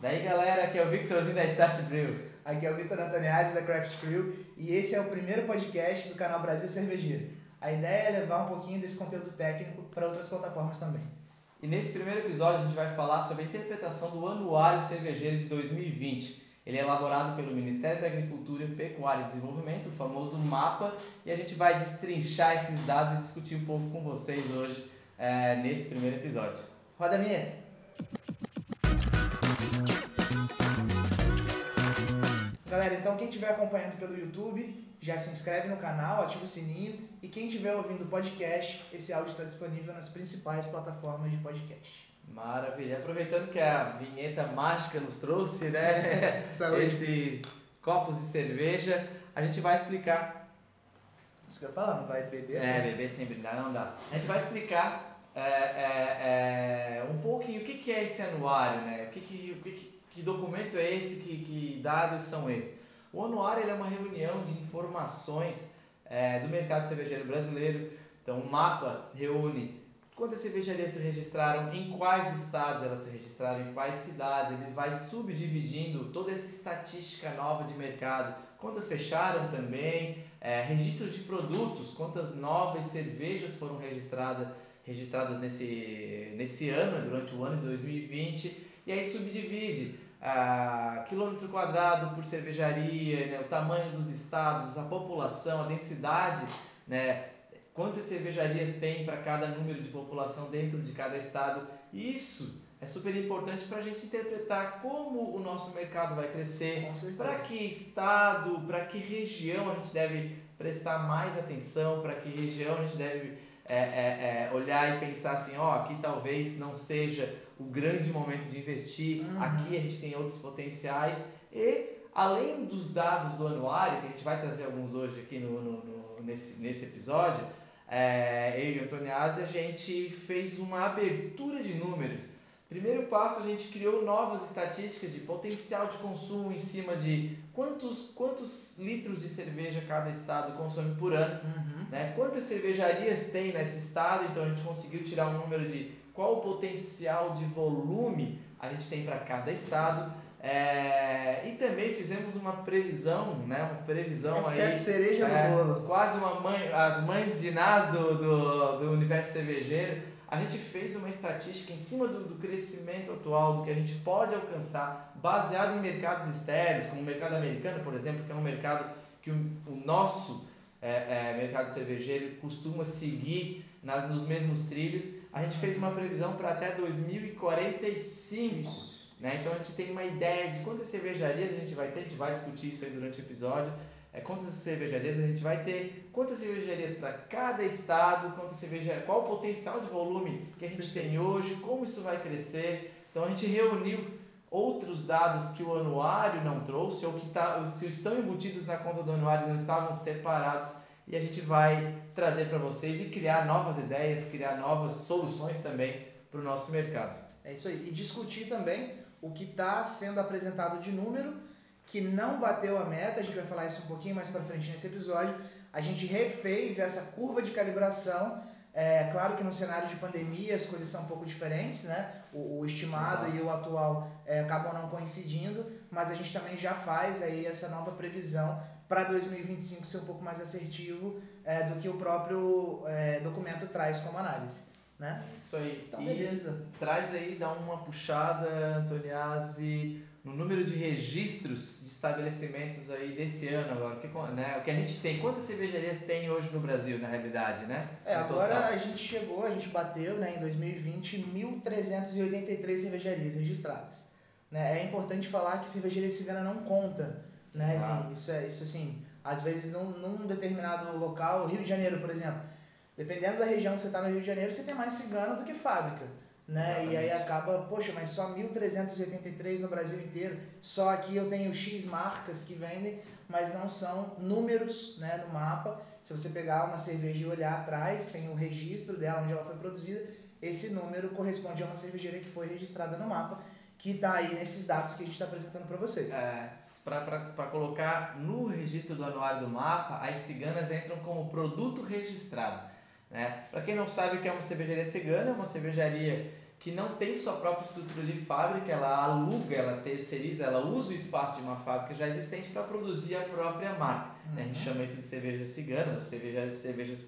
Daí galera, aqui é o Victorzinho da Start Brew. Aqui é o Vitor Antoniazzi da Craft Crew e esse é o primeiro podcast do canal Brasil Cervejeiro. A ideia é levar um pouquinho desse conteúdo técnico para outras plataformas também. E nesse primeiro episódio a gente vai falar sobre a interpretação do Anuário Cervejeiro de 2020. Ele é elaborado pelo Ministério da Agricultura, Pecuária e Desenvolvimento, o famoso MAPA, e a gente vai destrinchar esses dados e discutir um pouco com vocês hoje é, nesse primeiro episódio. Roda a vinheta! Galera, então quem estiver acompanhando pelo YouTube, já se inscreve no canal, ativa o sininho e quem estiver ouvindo o podcast, esse áudio está disponível nas principais plataformas de podcast. Maravilha. Aproveitando que a vinheta mágica nos trouxe, né? Saúde. Esse copos de cerveja, a gente vai explicar. Isso que eu ia falar, não vai beber? É, beber sem brindar não dá. A gente vai explicar é, é, é, um pouquinho o que, que é esse anuário, né? O que, que, o que, que, que documento é esse, que, que dados são esses. O anuário é uma reunião de informações é, do mercado cervejeiro brasileiro. Então, o mapa reúne quantas cervejarias se registraram, em quais estados elas se registraram, em quais cidades. Ele vai subdividindo toda essa estatística nova de mercado. Quantas fecharam também, é, registros de produtos, quantas novas cervejas foram registradas, registradas nesse, nesse ano, durante o ano de 2020. E aí subdivide a quilômetro quadrado por cervejaria, né, o tamanho dos estados, a população, a densidade, né, quantas cervejarias tem para cada número de população dentro de cada estado. Isso é super importante para a gente interpretar como o nosso mercado vai crescer, para que estado, para que região a gente deve prestar mais atenção, para que região a gente deve é, é, é, olhar e pensar assim, ó, aqui talvez não seja o grande momento de investir, uhum. aqui a gente tem outros potenciais e além dos dados do anuário, que a gente vai trazer alguns hoje aqui no, no, no nesse, nesse episódio, é, eu e o Antoniazzi, a gente fez uma abertura de números. Primeiro passo, a gente criou novas estatísticas de potencial de consumo em cima de quantos, quantos litros de cerveja cada estado consome por ano, uhum. né? quantas cervejarias tem nesse estado, então a gente conseguiu tirar um número de qual o potencial de volume a gente tem para cada estado. É, e também fizemos uma previsão, né? Uma previsão Essa aí. é a cereja é, do bolo. Quase uma mãe, as mães de Nas do, do, do universo cervejeiro. A gente fez uma estatística em cima do, do crescimento atual, do que a gente pode alcançar, baseado em mercados externos, como o mercado americano, por exemplo, que é um mercado que o, o nosso é, é, mercado cervejeiro costuma seguir nas, nos mesmos trilhos. A gente fez uma previsão para até 2045. Isso. Né? Então a gente tem uma ideia de quantas cervejarias a gente vai ter, a gente vai discutir isso aí durante o episódio. É, quantas cervejarias a gente vai ter, quantas cervejarias para cada estado, quantas cervejarias, qual o potencial de volume que a gente Perfeito. tem hoje, como isso vai crescer. Então a gente reuniu outros dados que o anuário não trouxe ou que tá, que estão embutidos na conta do anuário não estavam separados e a gente vai trazer para vocês e criar novas ideias, criar novas soluções também para o nosso mercado. É isso aí. E discutir também o que está sendo apresentado de número que não bateu a meta, a gente vai falar isso um pouquinho mais para frente nesse episódio. A gente refez essa curva de calibração. É claro que no cenário de pandemia as coisas são um pouco diferentes, né? O, o estimado Exato. e o atual é, acabam não coincidindo, mas a gente também já faz aí essa nova previsão para 2025 ser um pouco mais assertivo é, do que o próprio é, documento traz como análise, né? Isso aí. Então, e beleza. traz aí, dá uma puxada, Antoniazzi, no número de registros de estabelecimentos aí desse ano agora. O que, né, o que a gente tem, quantas cervejarias tem hoje no Brasil, na realidade, né? É, No agora total. a gente chegou, a gente bateu né, em 2020 1.383 cervejarias registradas. Né? É importante falar que cervejaria cigana não conta. Né? Exato. Assim, isso, é, isso assim, às vezes num, num determinado local, Rio de Janeiro, por exemplo, dependendo da região que você está no Rio de Janeiro, você tem mais cigano do que fábrica. Né? E aí Exatamente. acaba, poxa, mas só 1.383 no Brasil inteiro, só aqui eu tenho X marcas que vendem, mas não são números né, no mapa. Se você pegar uma cerveja e olhar atrás, tem o registro dela, onde ela foi produzida, esse número corresponde a uma cervejaria que foi registrada no mapa, que está aí nesses dados que a gente está apresentando para vocês. É, para colocar no registro do anuário do mapa, as ciganas entram como produto registrado. Né? Para quem não sabe o que é uma cervejaria cigana, é uma cervejaria que não tem sua própria estrutura de fábrica, ela aluga, ela terceiriza, ela usa o espaço de uma fábrica já existente para produzir a própria marca. Uhum. A gente uhum. chama isso de cerveja cigana, ou cerveja, cervejas,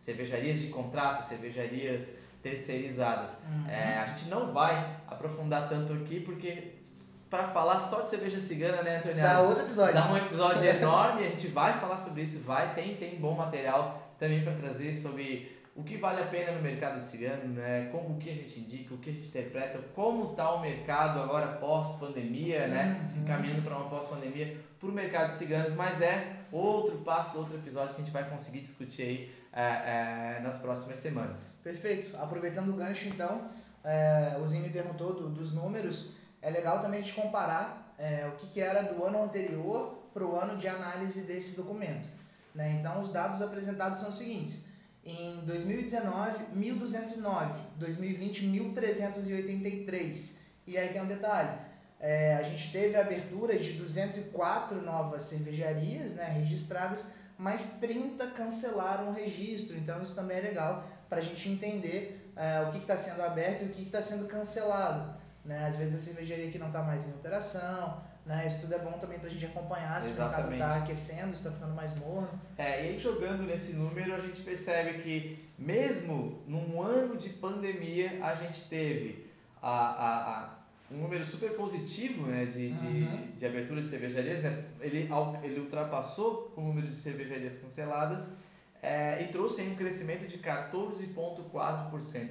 cervejarias de contrato, cervejarias terceirizadas. Uhum. É, a gente não vai aprofundar tanto aqui porque para falar só de cerveja cigana, né, Antônio? Dá outro episódio. Dá um episódio enorme, a gente vai falar sobre isso, vai, tem, tem bom material também para trazer sobre o que vale a pena no mercado cigano, né? Como o que a gente indica, o que a gente interpreta, como está o mercado agora pós-pandemia, né? Uhum. Se encaminhando para uma pós-pandemia para o mercado ciganos, mas é outro passo, outro episódio que a gente vai conseguir discutir aí é, é, nas próximas semanas. Perfeito. Aproveitando o gancho, então, é, o Zinho me perguntou do, dos números, é legal também de comparar é, o que, que era do ano anterior para o ano de análise desse documento. Né? Então, os dados apresentados são os seguintes. Em 2019, 1.209. 2020, 1.383. E aí tem um detalhe. É, a gente teve a abertura de 204 novas cervejarias né, registradas, mas 30 cancelaram o registro. Então isso também é legal para a gente entender é, o que está sendo aberto e o que está sendo cancelado. Né? Às vezes a cervejaria que não está mais em operação, né? Isso tudo é bom também para a gente acompanhar se Exatamente. o mercado está aquecendo, se está ficando mais morno. É, e aí jogando nesse número a gente percebe que mesmo num ano de pandemia a gente teve a, a, a um número super positivo né, de, de, uhum. de abertura de cervejarias. Né? Ele, ele ultrapassou o número de cervejarias canceladas é, e trouxe um crescimento de 14,4%. Se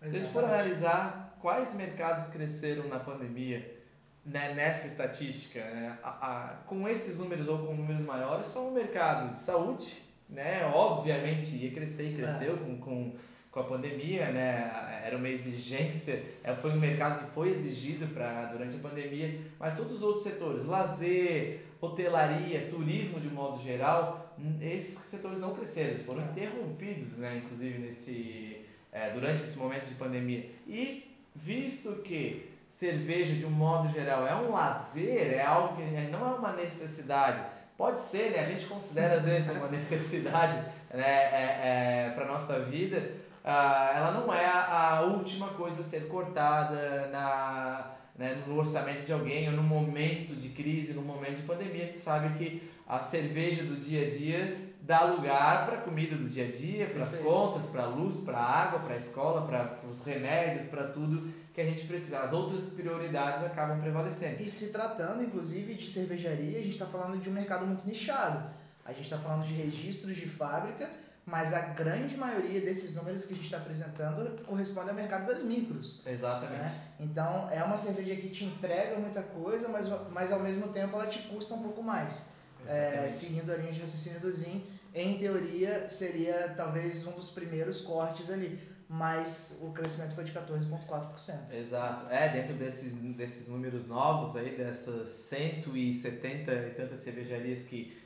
a gente for analisar quais mercados cresceram na pandemia, né, nessa estatística, né, a, a, com esses números ou com números maiores, só o mercado de saúde, né, obviamente ia crescer e cresceu é. com, com, com a pandemia, né, era uma exigência, é, foi um mercado que foi exigido pra, durante a pandemia, mas todos os outros setores, lazer, hotelaria, turismo de modo geral, esses setores não cresceram, eles foram é. interrompidos, né, inclusive nesse, é, durante esse momento de pandemia. E visto que cerveja de um modo geral é um lazer, é algo que não é uma necessidade. Pode ser, né? A gente considera às vezes uma necessidade né? é, é, para nossa vida. Ah, ela não é a, a, última coisa a ser cortada na, né, no orçamento de alguém ou no momento de crise, no momento de pandemia. Gente sabe que a cerveja do dia a dia dá lugar para a comida do dia a dia, para as contas, para a luz, para a água, para a escola, para os remédios, para tudo que a gente precisa. As outras prioridades acabam prevalecendo. E se tratando, inclusive, de cervejaria, a gente está falando de um mercado muito nichado. A gente está falando de registros de fábrica, mas a grande maioria desses números que a gente está apresentando corresponde ao mercado das micros. Exatamente. Né? Então, é uma cerveja que te entrega muita coisa, mas, mas ao mesmo tempo ela te custa um pouco mais. É, seguindo a linha de raciocínio do Zin, em teoria seria talvez um dos primeiros cortes ali mas o crescimento foi de 14,4%. Exato. É, dentro desses, desses números novos aí, dessas 170 e tantas cervejarias que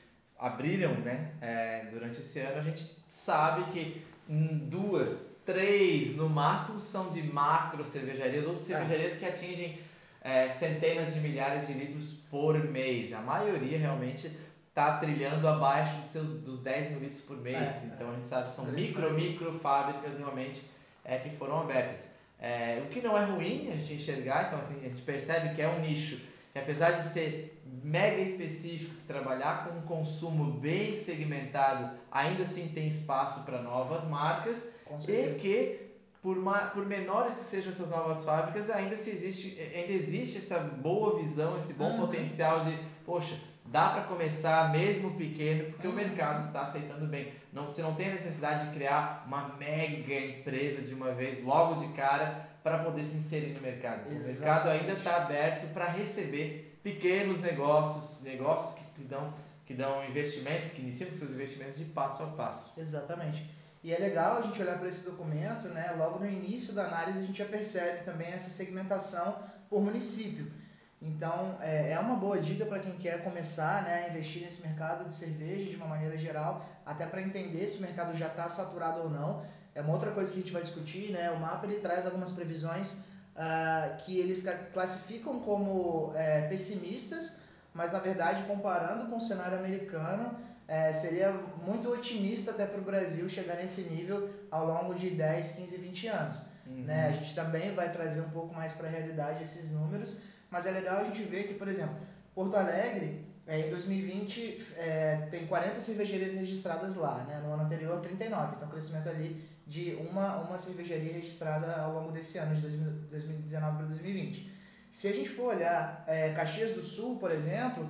abriram né, é, durante esse ano, a gente sabe que duas, três, no máximo, são de macro cervejarias, ou de é. cervejarias é. que atingem é, centenas de milhares de litros por mês. A maioria realmente está trilhando abaixo dos seus dos 10 mil litros por mês. É, então a gente sabe são micro, micro fábricas realmente é, que foram abertas. É, o que não é ruim a gente enxergar, então assim, a gente percebe que é um nicho que apesar de ser mega específico, que trabalhar com um consumo bem segmentado, ainda assim tem espaço para novas marcas e que por, por menores que sejam essas novas fábricas, ainda, se existe, ainda existe essa boa visão, esse bom uhum. potencial de, poxa, dá para começar mesmo pequeno, porque uhum. o mercado está aceitando bem. Não, você não tem a necessidade de criar uma mega empresa de uma vez, logo de cara, para poder se inserir no mercado. Então, o mercado ainda está aberto para receber pequenos negócios, negócios que dão, que dão investimentos, que iniciam seus investimentos de passo a passo. Exatamente. E é legal a gente olhar para esse documento, né? logo no início da análise a gente já percebe também essa segmentação por município. Então, é, é uma boa dica para quem quer começar né, a investir nesse mercado de cerveja de uma maneira geral, até para entender se o mercado já está saturado ou não. É uma outra coisa que a gente vai discutir, né? O mapa ele traz algumas previsões uh, que eles classificam como é, pessimistas, mas na verdade, comparando com o cenário americano, é, seria muito otimista até para o Brasil chegar nesse nível ao longo de 10, 15, 20 anos. uhum. né? A gente também vai trazer um pouco mais para a realidade esses números, mas é legal a gente ver que, por exemplo, Porto Alegre, é, em 2020, é, tem 40 cervejarias registradas lá, né? No ano anterior, 39. Então, crescimento ali de uma, uma cervejaria registrada ao longo desse ano, de 2019 para 2020. Se a gente for olhar é, Caxias do Sul, por exemplo,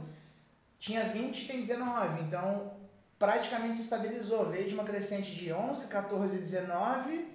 tinha 20 e tem 19. Então, praticamente se estabilizou. Veio de uma crescente de 11, 14, 19.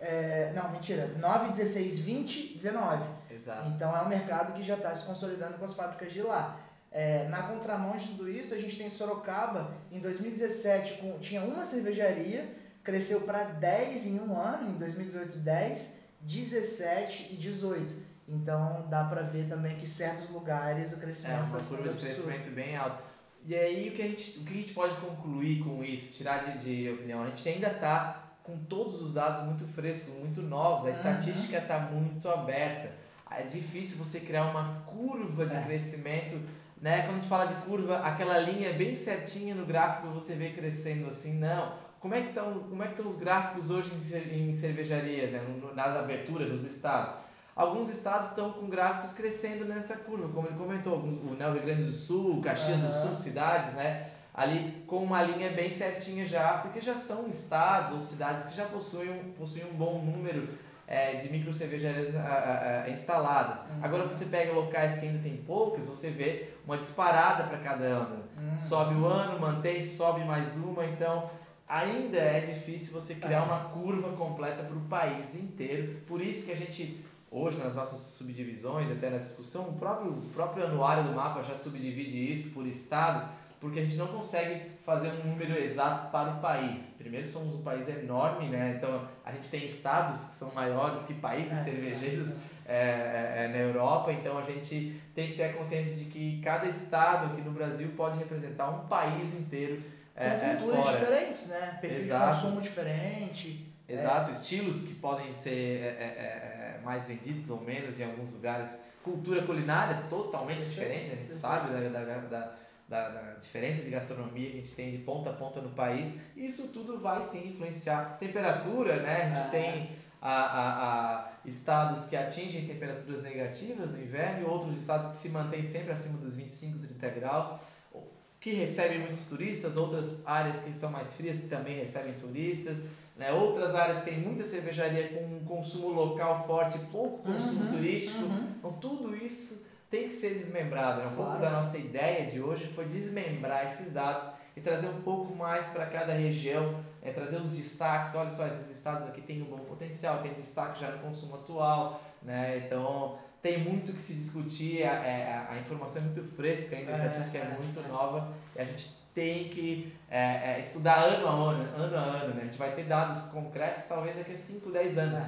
É, não, mentira. 9, 16, 20, 19. Exato. Então, é um mercado que já está se consolidando com as fábricas de lá. É, na contramão de tudo isso, a gente tem Sorocaba, em 2017 com, tinha uma cervejaria, cresceu para 10 em um ano, em 2018 10, 17 e 18. Então dá para ver também que certos lugares o crescimento é uma está curva de crescimento bem alto. E aí o que a gente, o que a gente pode concluir com isso, tirar de, de opinião? A gente ainda está com todos os dados muito frescos, muito novos, a uhum. estatística está muito aberta. É difícil você criar uma curva de é. crescimento né? Quando a gente fala de curva, aquela linha bem certinha no gráfico você vê crescendo assim, não. Como é que estão, como é que estão os gráficos hoje em, cervejarias, né? nas aberturas, nos estados? Alguns estados estão com gráficos crescendo nessa curva, como ele comentou, o né, Rio Grande do Sul, Caxias uhum. do Sul, cidades, né? Ali com uma linha bem certinha já, porque já são estados ou cidades que já possuem, possuem um bom número é, de micro cervejarias a, a, instaladas. Uhum. Agora você pega locais que ainda tem poucas, você vê uma disparada para cada ano. Uhum. Sobe o ano, mantém, sobe mais uma, então ainda é difícil você criar é. uma curva completa para o país inteiro. Por isso que a gente hoje nas nossas subdivisões, até na discussão, o próprio, o próprio anuário do mapa já subdivide isso por estado porque a gente não consegue fazer um número exato para o país. Primeiro, somos um país enorme, né? Então, a gente tem estados que são maiores que países é, cervejeiros é, é, é, na Europa, então a gente tem que ter a consciência de que cada estado aqui no Brasil pode representar um país inteiro. É, Com é, culturas fora. diferentes, né? Perfil Exato. de consumo diferente. Exato, estilos que podem ser mais vendidos ou menos em alguns lugares. Cultura culinária totalmente diferente, a gente sabe da, da, da da, da, diferença de gastronomia que a gente tem de ponta a ponta no país, isso tudo vai sim influenciar. Temperatura, né? A gente ah. tem a, a, a estados que atingem temperaturas negativas no inverno e outros estados que se mantêm sempre acima dos 25, 30 graus, que recebem muitos turistas, outras áreas que são mais frias que também recebem turistas, né? outras áreas que têm muita cervejaria com um consumo local forte, pouco consumo uhum, turístico. Uhum. Então tudo isso tem que ser desmembrado. Né? Um claro. pouco da nossa ideia de hoje foi desmembrar esses dados e trazer um pouco mais para cada região, é, trazer os destaques. Olha só, esses estados aqui têm um bom potencial, tem destaque já no consumo atual, né? Então tem muito que se discutir, a, a, é, a informação é muito fresca ainda, a é, estatística é, é muito é. nova e a gente tem que é, é, estudar ano a ano, ano a ano, né? A gente vai ter dados concretos talvez daqui a 5, 10 anos.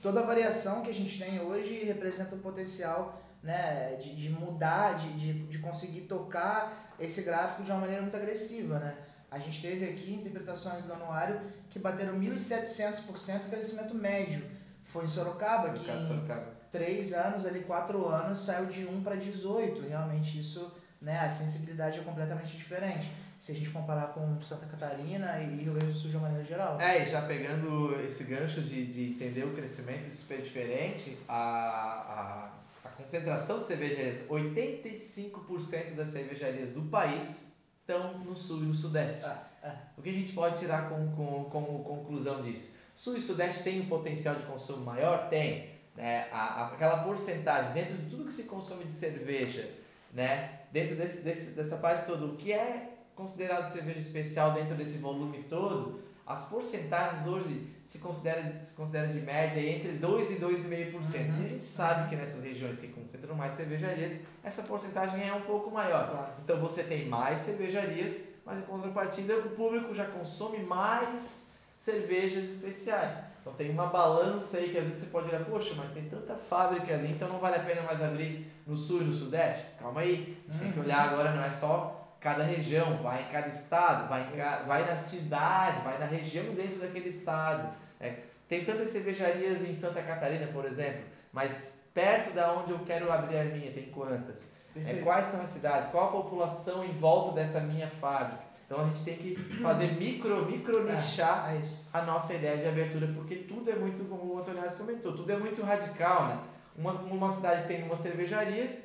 Toda a variação que a gente tem hoje representa o potencial né, de, de mudar, de, de, de conseguir tocar esse gráfico de uma maneira muito agressiva, né? A gente teve aqui interpretações do anuário que bateram 1.700% crescimento médio. Foi em Sorocaba, que em Sorocaba. Três anos, ali quatro anos, saiu de 1 para 18. Realmente isso, né, a sensibilidade é completamente diferente. Se a gente comparar com Santa Catarina e Rio Grande do Sul de uma maneira geral. É, e já pegando esse gancho de, de entender o crescimento super diferente, a, a concentração de cervejarias, 85% das cervejarias do país estão no sul e no sudeste. Ah, ah. O que a gente pode tirar como, como, como conclusão disso? Sul e sudeste tem um potencial de consumo maior? Tem. Né? A, aquela porcentagem, dentro de tudo que se consome de cerveja, né? dentro desse, desse, dessa parte toda, o que é considerado cerveja especial dentro desse volume todo, as porcentagens hoje se considera, se considera de média entre 2% e 2,5%. Uhum. E a gente sabe que nessas regiões que concentram mais cervejarias, essa porcentagem é um pouco maior. Claro. Então você tem mais cervejarias, mas em contrapartida o público já consome mais cervejas especiais. Então tem uma balança aí que às vezes você pode olhar, poxa, mas tem tanta fábrica ali, então não vale a pena mais abrir no sul e no sudeste? Calma aí, a gente uhum. tem que uhum. olhar agora, não é só cada região, vai em cada estado, vai, em ca... vai na cidade, vai na região dentro daquele estado. É, tem tantas cervejarias em Santa Catarina, por exemplo, mas perto da onde eu quero abrir a minha, tem quantas? É, quais são as cidades? Qual a população em volta dessa minha fábrica? Então a gente tem que fazer micro, micro nichar É, é a nossa ideia de abertura, porque tudo é muito, como o Antônio comentou, tudo é muito radical, né? Uma, uma cidade tem uma cervejaria,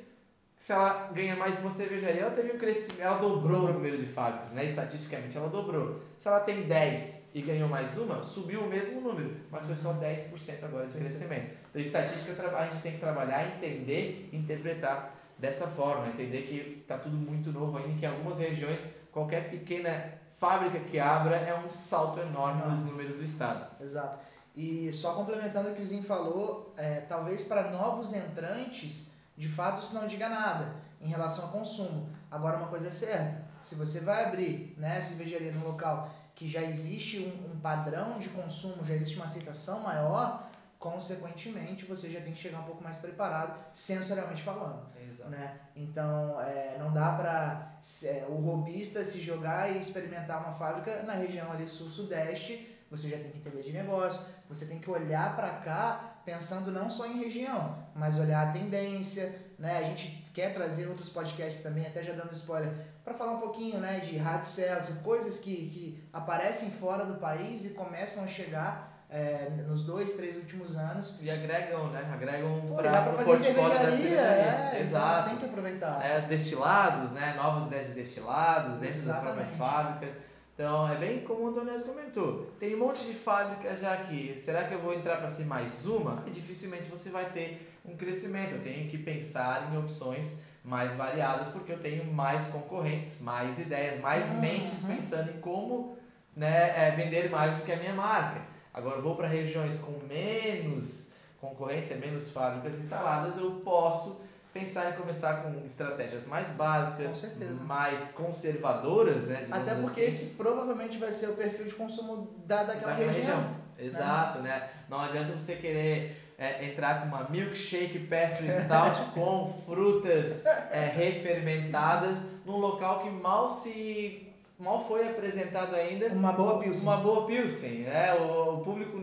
se ela ganha mais uma cervejaria, ela teve um crescimento, ela dobrou o número de fábricas, né? Estatisticamente ela dobrou. Se ela tem 10 e ganhou mais uma, subiu o mesmo número, mas foi só 10% agora de crescimento. Então, estatística a gente tem que trabalhar, entender, interpretar dessa forma, entender que está tudo muito novo ainda, que em algumas regiões qualquer pequena fábrica que abra é um salto enorme nos números do estado. Exato. E só complementando o que o Zinho falou, é, talvez para novos entrantes, de fato isso não diga nada em relação ao consumo. Agora uma coisa é certa, se você vai abrir né, cervejaria num local que já existe um, um padrão de consumo, já existe uma aceitação maior, consequentemente você já tem que chegar um pouco mais preparado, sensorialmente falando. Exato. Né? Então, é, não dá para é, o robista se jogar e experimentar uma fábrica na região ali sul-sudeste. Você já tem que entender de negócio, você tem que olhar para cá pensando não só em região, mas olhar a tendência. Né? A gente quer trazer outros podcasts também, até já dando spoiler, para falar um pouquinho né, de hard sales, coisas que, que aparecem fora do país e começam a chegar é, nos dois, três últimos anos. E agregam, né? Agregam para o portfólio da cervejaria, é, Exato. Tem que aproveitar. É, destilados, né? Novas ideias de destilados dentro das próprias Exatamente. fábricas. Então, é bem como o Antonés comentou. Tem um monte de fábricas já aqui. Será que eu vou entrar para ser mais uma? E dificilmente você vai ter um crescimento. Eu tenho que pensar em opções mais variadas porque eu tenho mais concorrentes, mais ideias, mais Uhum, mentes pensando em como né, é, vender mais do que a minha marca. Agora, eu vou para regiões com menos concorrência, menos fábricas instaladas, eu posso pensar em começar com estratégias mais básicas, mais conservadoras, né? Até porque assim, esse provavelmente vai ser o perfil de consumo da, daquela, daquela região. Exato, né? Não adianta você querer é, entrar com uma milkshake pastry stout com frutas é, refermentadas num local que mal se mal foi apresentado ainda Uma boa pilsen. uma boa pilsen, né? O, o público,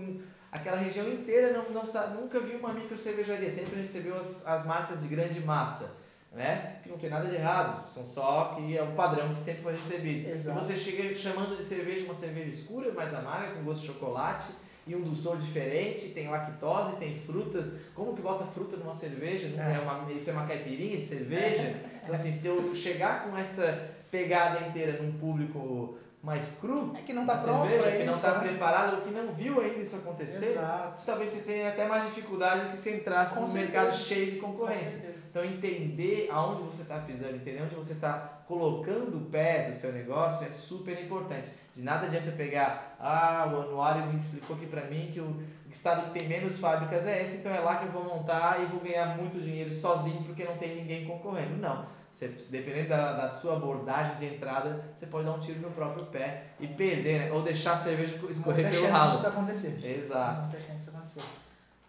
aquela região inteira não, não sabe, nunca viu uma micro cervejaria, sempre recebeu as, as marcas de grande massa, né? Que não tem nada de errado, são só que é o padrão que sempre foi recebido. Exato. E você chega chamando de cerveja uma cerveja escura, mais amarga, com gosto de chocolate e um dulçor diferente, tem lactose, tem frutas. Como que bota fruta numa cerveja? É. é uma, isso é uma caipirinha de cerveja? Então assim, se eu chegar com essa pegada inteira num público mais cru, É que não tá da pronto cerveja, que isso. não está né? preparado ou que não viu ainda isso acontecer, Exato. talvez você tenha até mais dificuldade do que se entrasse num mercado cheio de concorrência. Então entender aonde você está pisando, entender onde você está colocando o pé do seu negócio é super importante. De nada adianta eu pegar, ah, o anuário me explicou aqui para mim que o o estado que tem menos fábricas é esse, então é lá que eu vou montar e vou ganhar muito dinheiro sozinho porque não tem ninguém concorrendo. Não. Você, dependendo da, da sua abordagem de entrada, você pode dar um tiro no próprio pé e perder, né? Ou deixar a cerveja escorrer Não pelo ralo. disso acontecer. Exato. Não chance disso acontecer.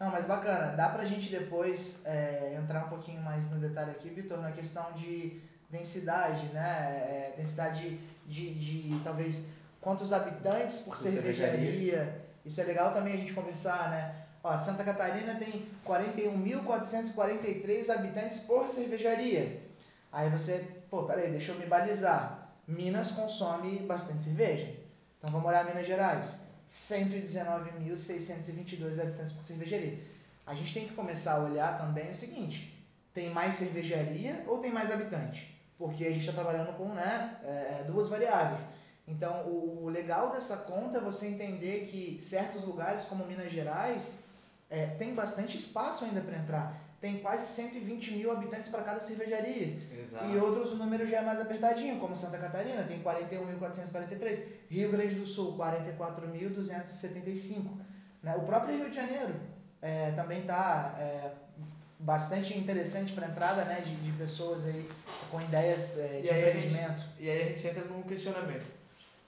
Não, mas bacana. Dá pra gente depois é, entrar um pouquinho mais no detalhe aqui, Vitor, na questão de densidade, né? É, densidade de, de, talvez quantos habitantes por Por cervejaria. Isso é legal também a gente conversar, né? Ó, Santa Catarina tem 41.443 habitantes por cervejaria. Aí você, pô, peraí, deixa eu me balizar. Minas consome bastante cerveja. Então vamos olhar Minas Gerais. 119.622 habitantes por cervejaria. A gente tem que começar a olhar também o seguinte: tem mais cervejaria ou tem mais habitante? Porque a gente está trabalhando com né, é, duas variáveis. Então, o, o legal dessa conta é você entender que certos lugares, como Minas Gerais, é, tem bastante espaço ainda para entrar. Tem quase 120 mil habitantes para cada cervejaria. Exato. E outros o número já é mais apertadinho, como Santa Catarina, tem 41.443. Rio Grande do Sul, 44.275. Né? O próprio Rio de Janeiro é, também está é, bastante interessante para entrada né, de, de pessoas aí com ideias é, de empreendimento. E aí a gente entra num questionamento.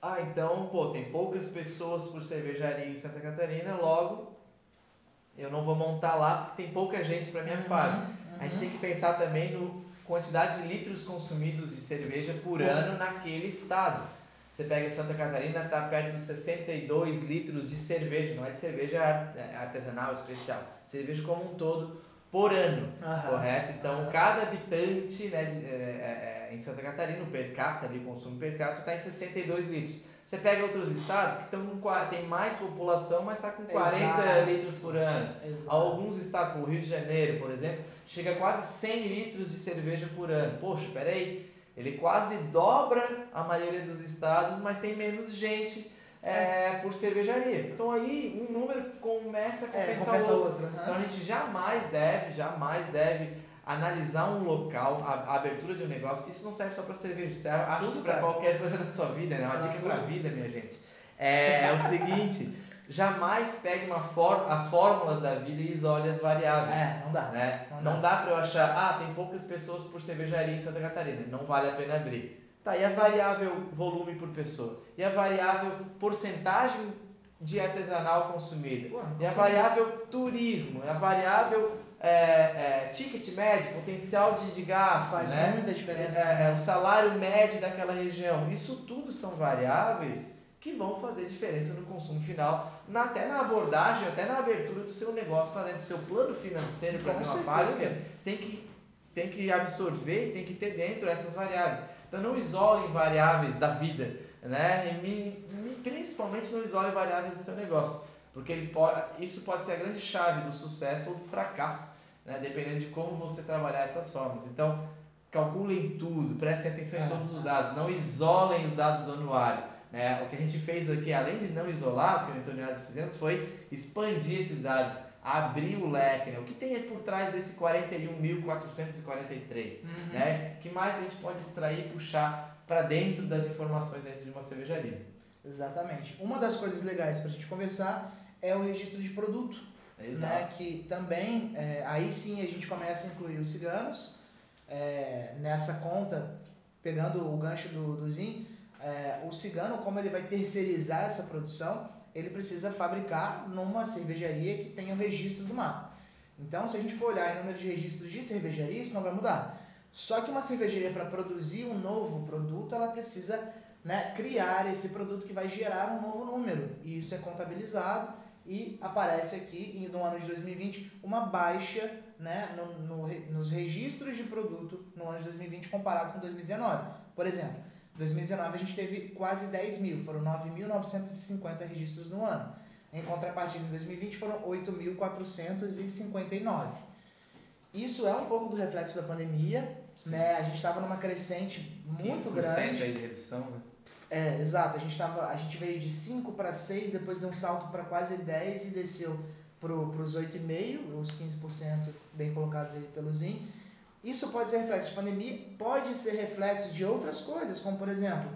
Ah, então, pô, tem poucas pessoas por cervejaria em Santa Catarina, logo eu não vou montar lá porque tem pouca gente para minha Uhum, fábrica. uhum. A gente tem que pensar também no quantidade de litros consumidos de cerveja por Uhum. ano naquele estado. Você pega Santa Catarina, está perto de 62 litros de cerveja, não é de cerveja é, artesanal especial, cerveja como um todo por ano, Aham. correto? Então, Aham. cada habitante né, de- é, é, é, em Santa Catarina, o per capita, ali, o consumo per capita, está em 62 litros. Você pega outros estados que estão com, tem mais população, mas está com 40 Exato. litros por ano. Exato. Alguns estados, como o Rio de Janeiro, por exemplo, chega a quase 100 litros de cerveja por ano. Poxa, peraí, ele quase dobra a maioria dos estados, mas tem menos gente é, por cervejaria. Então aí um número começa a É, compensar compensa o outro. outro. Então a gente jamais deve, jamais deve analisar um local, a, a abertura de um negócio. Isso não serve só para cerveja, serve acho que para cara. qualquer coisa da sua vida, né? Uma Pra dica para a vida, minha gente. É, é o seguinte, jamais pegue uma for, as fórmulas da vida e isole as variáveis. É, não dá. Né? Não Não, dá para eu achar, ah, tem poucas pessoas por cervejaria em Santa Catarina, não vale a pena abrir. Tá, e a variável volume por pessoa? E a variável porcentagem de artesanal consumida? Pô, E a variável turismo? E a variável é, é, ticket médio, potencial de, de gasto, Faz né? muita diferença. É, é, o salário médio daquela região. Isso tudo são variáveis que vão fazer diferença no consumo final, na- até na abordagem, até na abertura do seu negócio, fazendo do seu plano financeiro para uma fábrica, tem que, tem que absorver, tem que ter dentro essas variáveis. Então não isolem variáveis da vida, né? E principalmente não isolem variáveis do seu negócio, porque ele pode, isso pode ser a grande chave do sucesso ou do fracasso, né? dependendo de como você trabalhar essas formas. Então calculem tudo, prestem atenção em É. todos os dados, não isolem os dados do anuário. Né? O que a gente fez aqui, além de não isolar, o que o Antônio e eu fizemos foi expandir esses dados, abrir o leque. Né? O que tem por trás desse 41.443? Uhum. Né? que mais a gente pode extrair e puxar para dentro das informações dentro de uma cervejaria? Exatamente. Uma das coisas legais para a gente conversar é o registro de produto, né? Que também, é, aí sim a gente começa a incluir os ciganos é, nessa conta, pegando o gancho do, do Zin, é, o cigano, como ele vai terceirizar essa produção, ele precisa fabricar numa cervejaria que tenha o registro do mapa. Então, se a gente for olhar em número de registros de cervejaria, isso não vai mudar. Só que uma cervejaria, para produzir um novo produto, ela precisa né, criar esse produto que vai gerar um novo número. E isso é contabilizado e aparece aqui no ano de 2020 uma baixa né, no, no nos registros de produto no ano de 2020 comparado com 2019. Por exemplo, em 2019 a gente teve quase 10 mil, foram 9.950 registros no ano. Em contrapartida, em 2020 foram 8.459. Isso é um pouco do reflexo da pandemia, né? A gente estava numa crescente muito 15% grande. aí de redução, né? É, exato. A gente, tava, a gente veio de 5 para 6, depois deu um salto para quase 10 e desceu para os 8,5, os 15% bem colocados aí pelo Zin. Isso pode ser reflexo de pandemia, pode ser reflexo de outras coisas, como por exemplo,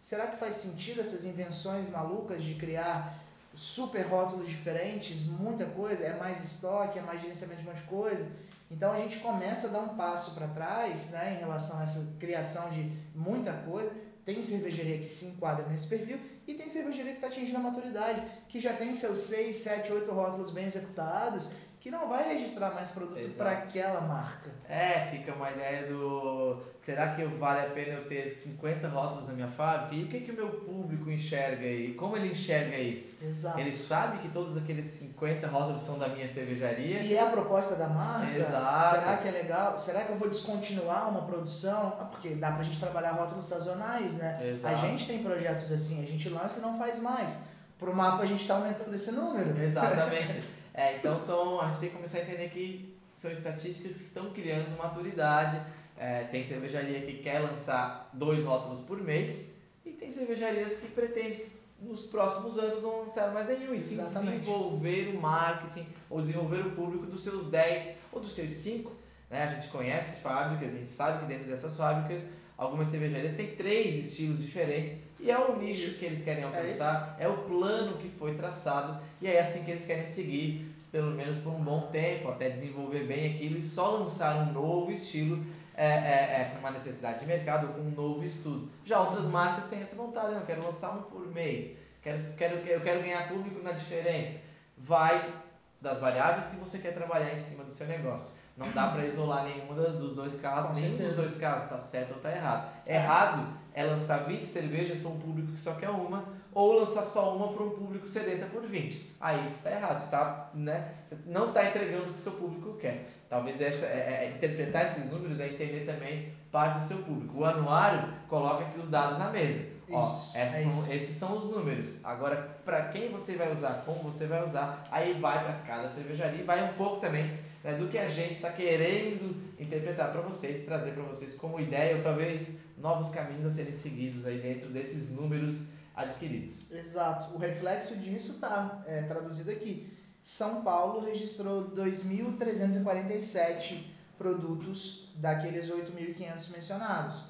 será que faz sentido essas invenções malucas de criar super rótulos diferentes, muita coisa, é mais estoque, é mais gerenciamento de um monte de coisa? Então a gente começa a dar um passo para trás né, em relação a essa criação de muita coisa. Tem cervejaria que se enquadra nesse perfil e tem cervejaria que está atingindo a maturidade, que já tem seus 6, 7, 8 rótulos bem executados, que não vai registrar mais produto para aquela marca. É, fica uma ideia do. Será que vale a pena eu ter 50 rótulos na minha fábrica? E o que, que o meu público enxerga aí? Como ele enxerga isso? Exato. Ele sabe que todos aqueles 50 rótulos são da minha cervejaria? E é a proposta da marca? Exato. Será que é legal? Será que eu vou descontinuar uma produção? Ah, porque dá pra gente trabalhar rótulos sazonais, né? Exato. A gente tem projetos assim, a gente lança e não faz mais. Pro mapa a gente tá aumentando esse número. Exatamente. É, então são, a gente tem que começar a entender que são estatísticas que estão criando maturidade. É, tem cervejaria que quer lançar dois rótulos por mês e tem cervejarias que pretendem nos próximos anos não lançar mais nenhum e sim desenvolver o marketing ou desenvolver o público dos seus 10 ou dos seus 5. Né? A gente conhece fábricas, a gente sabe que dentro dessas fábricas algumas cervejarias têm três estilos diferentes e é o nicho que eles querem alcançar, é, o plano que traçado e é assim que eles querem seguir, pelo menos por um bom tempo, até desenvolver bem aquilo e só lançar um novo estilo é, é, é, uma necessidade de mercado, com um novo estudo. Já outras marcas têm essa vontade, não, eu quero lançar um por mês, quero, quero, eu quero ganhar público na diferença. Vai das variáveis que você quer trabalhar em cima do seu negócio. Não dá para isolar nenhum dos dois casos, nenhum dos dois casos está certo ou está errado. Errado é lançar 20 cervejas para um público que só quer uma, ou lançar só uma para um público sedenta por 20. Aí está errado, você, tá, né, você não está entregando o que o seu público quer. Talvez essa, é, é, interpretar esses números é entender também parte do seu público. O anuário coloca aqui os dados na mesa. Isso, Ó, é são, esses são os números. Agora, para quem você vai usar, como você vai usar, aí vai para cada cervejaria e vai um pouco também né, do que a gente está querendo interpretar para vocês, trazer para vocês como ideia ou talvez novos caminhos a serem seguidos aí dentro desses números adquiridos. Exato. O reflexo disso está é, traduzido aqui. São Paulo registrou 2.347 produtos daqueles 8.500 mencionados.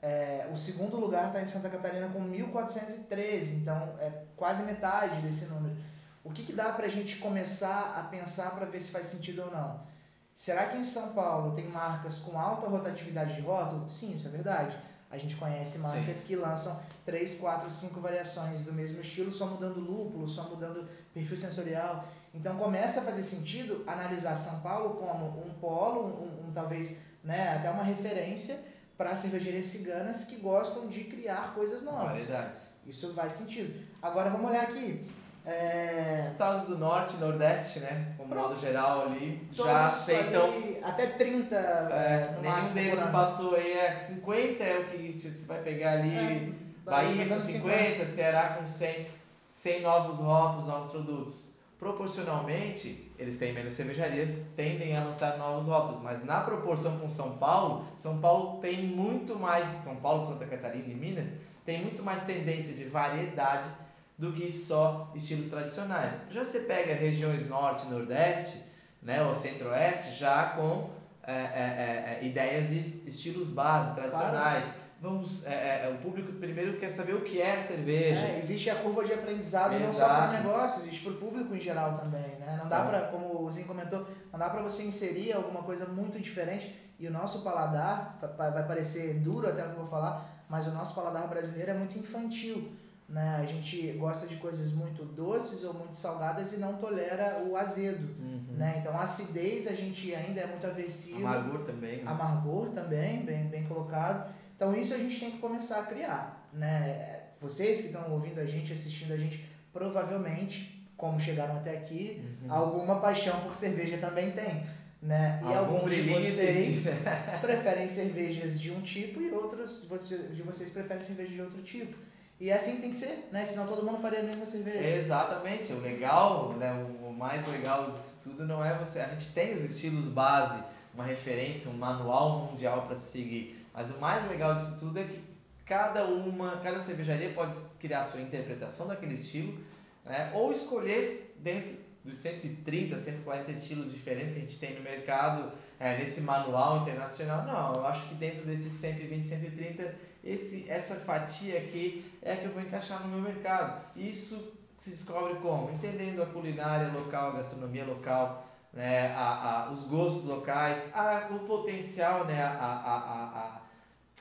É, o segundo lugar está em Santa Catarina com 1.413, então é quase metade desse número. O que, que dá para a gente começar a pensar para ver se faz sentido ou não? Será que em São Paulo tem marcas com alta rotatividade de rótulo? Sim, isso é verdade. A gente conhece marcas Sim. que lançam 3, 4, 5 variações do mesmo estilo, só mudando lúpulo, só mudando perfil sensorial. Então começa a fazer sentido analisar São Paulo como um polo, um, um talvez né, até uma referência para cervejarias ciganas que gostam de criar coisas novas. Variedades. Isso faz sentido. Agora vamos olhar aqui. É... Estados do Norte e Nordeste, né? Como modo geral ali, Todos já aceitam. Ali, até 30 é, no Nenhum deles passou aí, é 50 é o que você vai pegar ali. É, Bahia com 50, 50, Ceará com 100, 100 novos rótulos, novos produtos. Proporcionalmente, eles têm menos cervejarias, tendem a lançar novos rótulos, mas na proporção com São Paulo, São Paulo tem muito mais, São Paulo, Santa Catarina e Minas, tem muito mais tendência de variedade do que só estilos tradicionais. Já você pega regiões norte nordeste, né, ou centro-oeste, já com é, é, é, ideias de estilos base, tradicionais. Claro. Vamos, é, é, o público primeiro quer saber o que é cerveja. É, existe a curva de aprendizado Exato. não só para o negócio, existe para o público em geral também. Né? Não dá para, como o Zinho comentou, não dá para você inserir alguma coisa muito diferente. E o nosso paladar, vai parecer duro até o que eu vou falar, mas o nosso paladar brasileiro é muito infantil. Né? A gente gosta de coisas muito doces ou muito salgadas e não tolera o azedo. Uhum. Né? Então, a acidez a gente ainda é muito aversivo. Amargor também. Né? Amargor também, bem, bem colocado. Então, isso a gente tem que começar a criar. Né? Vocês que estão ouvindo a gente, assistindo a gente, provavelmente, como chegaram até aqui, uhum. alguma paixão por cerveja também tem. Né? E Algum alguns de vocês preferem cervejas de um tipo e outros de vocês preferem cerveja de outro tipo. E é assim tem que ser, né? Senão todo mundo faria a mesma cerveja. Exatamente. O legal, né? O mais legal disso tudo não é você. A gente tem os estilos base, uma referência, um manual mundial para seguir. Mas o mais legal disso tudo é que cada uma, cada cervejaria pode criar sua interpretação daquele estilo, né? Ou escolher dentro dos 130, 140 estilos diferentes que a gente tem no mercado, é, nesse manual internacional. Não, eu acho que dentro desses 120, 130 esse, essa fatia aqui é a que eu vou encaixar no meu mercado. Isso se descobre como? Entendendo a culinária local, a gastronomia local, né, a, a, os gostos locais, a, o potencial, né, a, a,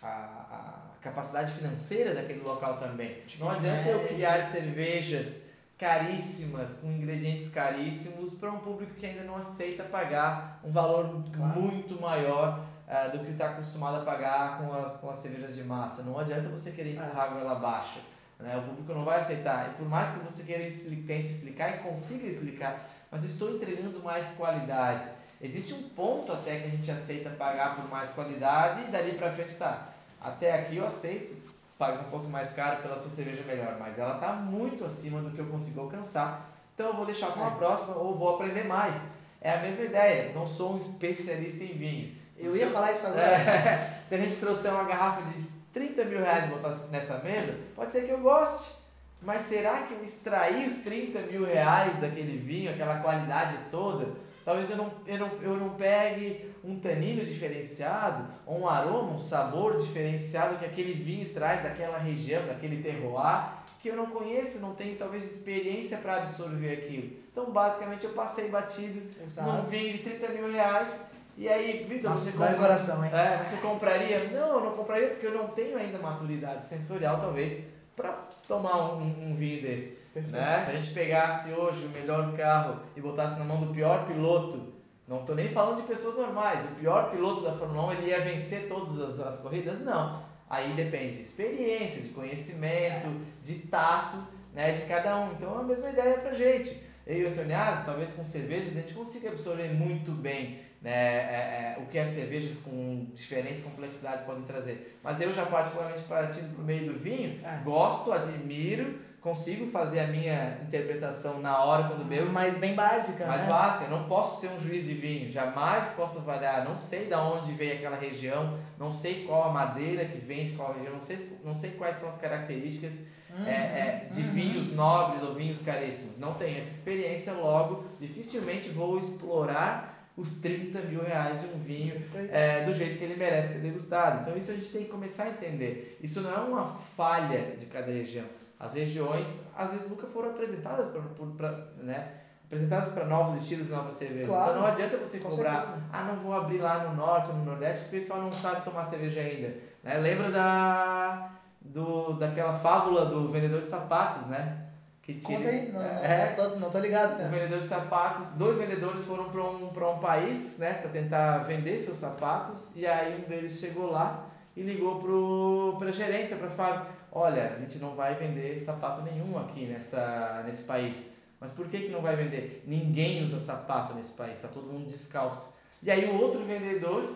a, a, a capacidade financeira daquele local também. Não adianta eu criar cervejas caríssimas, com ingredientes caríssimos, para um público que ainda não aceita pagar um valor claro. muito maior uh, do que está acostumado a pagar com as, com as cervejas de massa. Não adianta você querer empurrar a goela abaixo. Né? O público não vai aceitar. E por mais que você queira explicar, tente explicar e consiga explicar, mas eu estou entregando mais qualidade. Existe um ponto até que a gente aceita pagar por mais qualidade e dali para frente tá. Até aqui eu aceito, pago um pouco mais caro pela sua cerveja melhor, mas ela está muito acima do que eu consigo alcançar. Então eu vou deixar para uma é. próxima ou vou aprender mais. É a mesma ideia, não sou um especialista em vinho. Eu ia falar isso agora. É, se a gente trouxer uma garrafa de 30 mil reais e botar nessa mesa, pode ser que eu goste. Mas será que eu extrair os 30 mil reais daquele vinho, aquela qualidade toda, talvez eu não, eu não, eu não pegue um tanino diferenciado, ou um aroma, um sabor diferenciado que aquele vinho traz daquela região, daquele terroir, que eu não conheço, não tenho talvez experiência para absorver aquilo. Então, basicamente, eu passei batido Exato. num vinho de 30 mil reais e aí, Vitor, você, compra... coração, hein? É, você compraria? Não, eu não compraria porque eu não tenho ainda maturidade sensorial, talvez, para tomar um, um, vinho desse. Perfeito. Né? Se a gente pegasse hoje o melhor carro e botasse na mão do pior piloto, não estou nem falando de pessoas normais, o pior piloto da Fórmula 1 ele ia vencer todas as, as corridas? Não. Aí depende de experiência, de conhecimento, de tato né, de cada um. Então é a mesma ideia pra gente. Eu e o Antoniazzi, talvez com cervejas, a gente consiga absorver muito bem né, é, é, o que as cervejas com diferentes complexidades podem trazer. Mas eu já particularmente partindo para o meio do vinho, É. gosto, admiro, consigo fazer a minha interpretação na hora quando bebo, Mas bem básica, mais né? básica. Não posso ser um juiz de vinho, jamais posso avaliar. Não sei de onde veio aquela região, não sei qual a madeira que vem de qual região, não sei, não sei quais são as características Uhum, é, é, de uhum. vinhos nobres ou vinhos caríssimos. Não tenho essa experiência, logo, dificilmente vou explorar os 30 mil reais de um vinho é, do jeito que ele merece ser degustado. Então isso a gente tem que começar a entender. Isso não é uma falha de cada região. As regiões, às vezes, nunca foram apresentadas para né? apresentadas para novos estilos e novas cervejas. Claro. Então não adianta você cobrar, certeza. ah, não vou abrir lá no norte ou no nordeste, porque o pessoal não sabe tomar cerveja ainda. Né? Lembra da, do, daquela fábula do vendedor de sapatos, né? Que tira- Conta aí, não, É, não, tô, não tô ligado um nessa. vendedor de sapatos, dois vendedores foram para um, pra um país, né, para tentar vender seus sapatos, e aí um deles chegou lá e ligou pro pra gerência, para Fábio, olha, a gente não vai vender sapato nenhum aqui nessa nesse país. Mas por que que não vai vender? Ninguém usa sapato nesse país, tá todo mundo descalço. E aí o outro vendedor,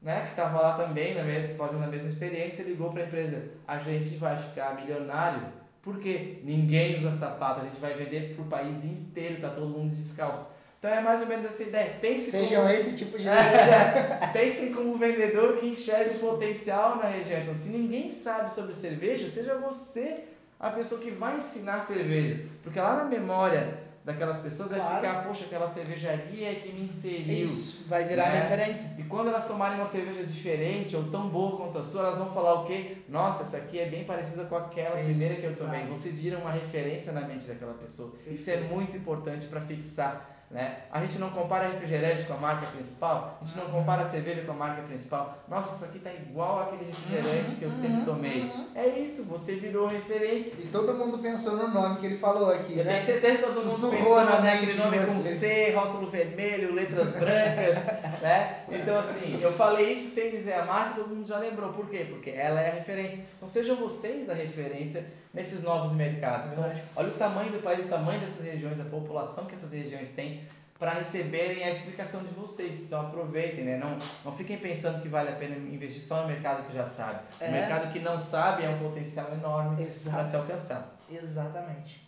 né, que estava lá também, fazendo a mesma experiência, ligou para a empresa, a gente vai ficar milionário porque ninguém usa sapato, a gente vai vender pro país inteiro, tá todo mundo descalço. Então é mais ou menos essa ideia. Pense Sejam como, esse tipo de. pensem como vendedor que enxerga o potencial na região. Então, se ninguém sabe sobre cerveja, seja você a pessoa que vai ensinar cervejas. Porque lá na memória daquelas pessoas vai Claro. ficar, poxa, aquela cervejaria é que me inseriu. Isso, vai virar né? referência. E quando elas tomarem uma cerveja diferente ou tão boa quanto a sua, elas vão falar o quê? Nossa, essa aqui é bem parecida com aquela Isso, primeira que eu tomei. Vocês viram uma referência na mente daquela pessoa. Isso é Perfeito. muito importante para fixar. Né? A gente não compara refrigerante com a marca principal, a gente não Uhum. compara a cerveja com a marca principal. Nossa, isso aqui tá igual aquele refrigerante que eu Uhum, sempre tomei. uhum. É isso, você virou referência. E todo mundo pensou no nome que ele falou aqui, Eu né? tenho certeza que todo mundo Sussurrou pensou na né, aquele nome com. C, rótulo vermelho, letras brancas, né? Então assim, eu falei isso sem dizer a marca, todo mundo já lembrou. Por quê? Porque ela é a referência. Então sejam vocês a referência nesses novos mercados. Então, olha o tamanho do país, o tamanho dessas regiões, a população que essas regiões têm para receberem a explicação de vocês. Então aproveitem, né? Não, não fiquem pensando que vale a pena investir só no mercado que já sabe. É. O mercado que não sabe é um potencial enorme para se alcançar. Exatamente.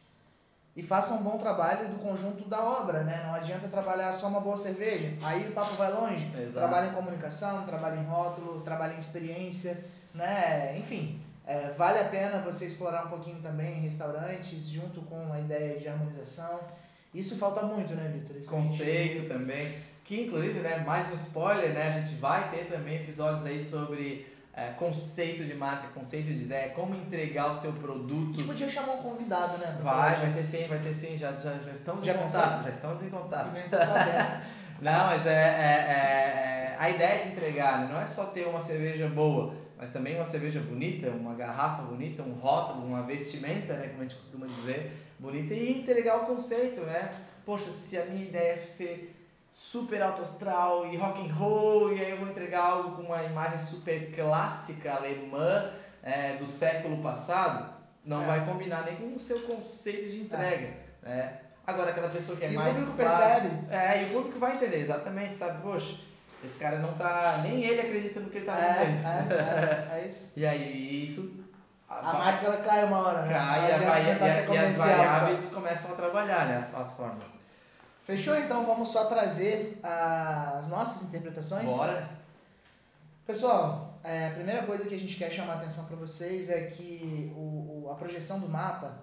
E faça um bom trabalho do conjunto da obra, né? Não adianta trabalhar só uma boa cerveja. Aí o papo vai longe. Exato. Trabalha em comunicação, trabalha em rótulo, trabalha em experiência, né? Enfim, é, vale a pena você explorar um pouquinho também em restaurantes, junto com a ideia de harmonização. Isso falta muito, né, Vitor? A gente- conceito também. Que inclusive, né, mais um spoiler, né? A gente vai ter também episódios aí sobre é, conceito de marca, conceito de ideia, como entregar o seu A gente produto. podia chamar um convidado, né? Vai, vai ter sim, vai ter sim, já, já, já estamos Já em contato, já estamos em contato. Tá. Não, mas é, é- é- a ideia de entregar né, não é só ter uma cerveja boa, mas também uma cerveja bonita, uma garrafa bonita, um rótulo, uma vestimenta, né, como a gente costuma dizer, bonita e entregar o conceito, né? Poxa, se a minha ideia é ser super alto astral e rock and roll e aí eu vou entregar algo com uma imagem super clássica alemã é, do século passado, não É. vai combinar nem com o seu conceito de entrega, né? Agora aquela pessoa que é E o mais público clássica- percebe. é, e o público vai entender, exatamente, sabe? Poxa, esse cara não tá. Nem ele acredita no que ele tá vendendo. É, é, é isso. E aí isso. A máscara cai uma hora, né? cai a vai- e, a- e as comercial só. variáveis começam a trabalhar, né? As formas. Fechou? Então vamos só trazer as nossas interpretações. Bora. Pessoal, é, a primeira coisa que a gente quer chamar a atenção para vocês é que o, o- a projeção do mapa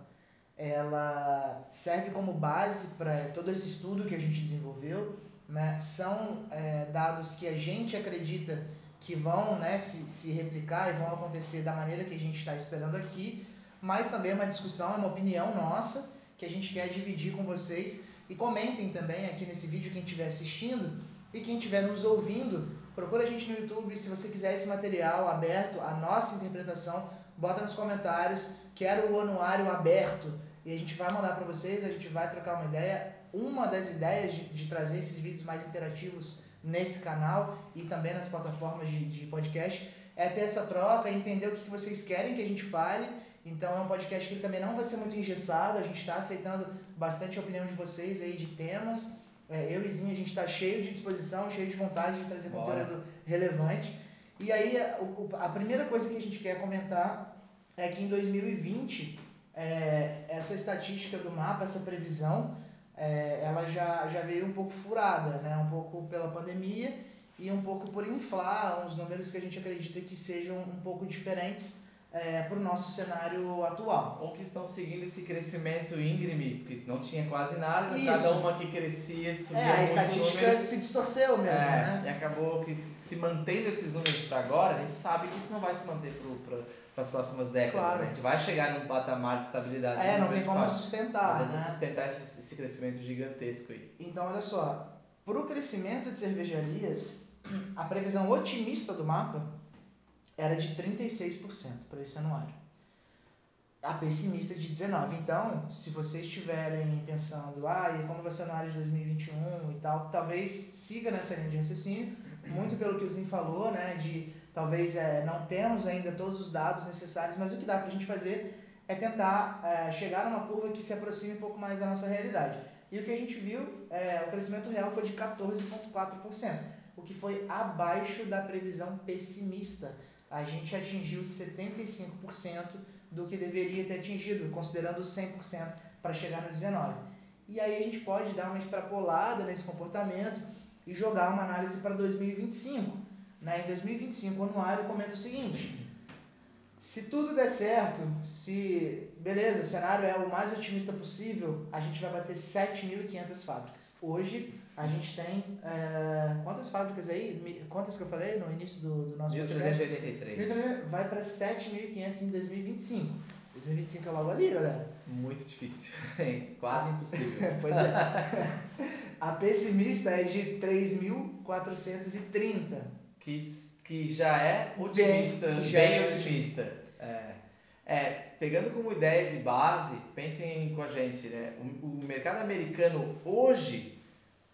ela serve como base para todo esse estudo que a gente desenvolveu. Né? São é, dados que a gente acredita que vão né, se, se replicar e vão acontecer da maneira que a gente está esperando aqui, mas também é uma discussão, é uma opinião nossa que a gente quer dividir com vocês. E comentem também aqui nesse vídeo quem estiver assistindo e quem estiver nos ouvindo, procura a gente no YouTube. Se você quiser esse material aberto, a nossa interpretação, bota nos comentários. Quero o anuário aberto e a gente vai mandar para vocês. A gente vai trocar uma ideia. Uma das ideias de, de trazer esses vídeos mais interativos nesse canal e também nas plataformas de, de podcast é ter essa troca, entender o que vocês querem que a gente fale. Então é um podcast que também não vai ser muito engessado. A gente está aceitando bastante a opinião de vocês aí de temas. É, eu e Zinha, a gente está cheio de disposição, cheio de vontade de trazer Bora. conteúdo relevante. E aí, a, a primeira coisa que a gente quer comentar é que em 2020, é, essa estatística do mapa, essa previsão, é, ela já, já veio um pouco furada, né? Um pouco pela pandemia e um pouco por inflar uns números que a gente acredita que sejam um pouco diferentes para o nosso cenário atual. Ou que estão seguindo esse crescimento íngreme, porque não tinha quase nada, Isso. cada uma que crescia, subia É, a muito estatística número. se distorceu mesmo, É, né? E acabou que se se mantendo esses números para agora, a gente sabe que isso não vai se manter para as próximas décadas. Claro. né? A gente vai chegar num patamar de estabilidade. É, não tem como fácil. sustentar, Tentando né? sustentar esse, esse crescimento gigantesco aí. Então, olha só, para o crescimento de cervejarias, a previsão otimista do mapa era de 36% para esse anuário. A pessimista de 19%. Então, se vocês estiverem pensando, ah, e como vai ser o anuário de 2021 e tal, talvez siga nessa linha de raciocínio, muito pelo que o Zin falou, né, de talvez é, não temos ainda todos os dados necessários, mas o que dá para a gente fazer é tentar é, chegar numa curva que se aproxime um pouco mais da nossa realidade. E o que a gente viu, é, o crescimento real foi de 14,4%, o que foi abaixo da previsão pessimista. A gente atingiu 75% do que deveria ter atingido, considerando os 100% para chegar no 19%. E aí a gente pode dar uma extrapolada nesse comportamento e jogar uma análise para 2025. Né? Em 2025, o anuário comenta o seguinte: se tudo der certo, se beleza, o cenário é o mais otimista possível, a gente vai bater 7.500 fábricas. Hoje a gente tem é, quantas fábricas aí? Quantas que eu falei no início do, do nosso podcast? 1383. Vai para 7.500 em 2025. 2025 é logo ali, galera. Muito difícil. Quase impossível. Pois é. A pessimista é de 3.430. que, que já é otimista, Bem- bem, é otimista. É, é, pegando como ideia de base, pensem com a gente, né? O, o mercado americano hoje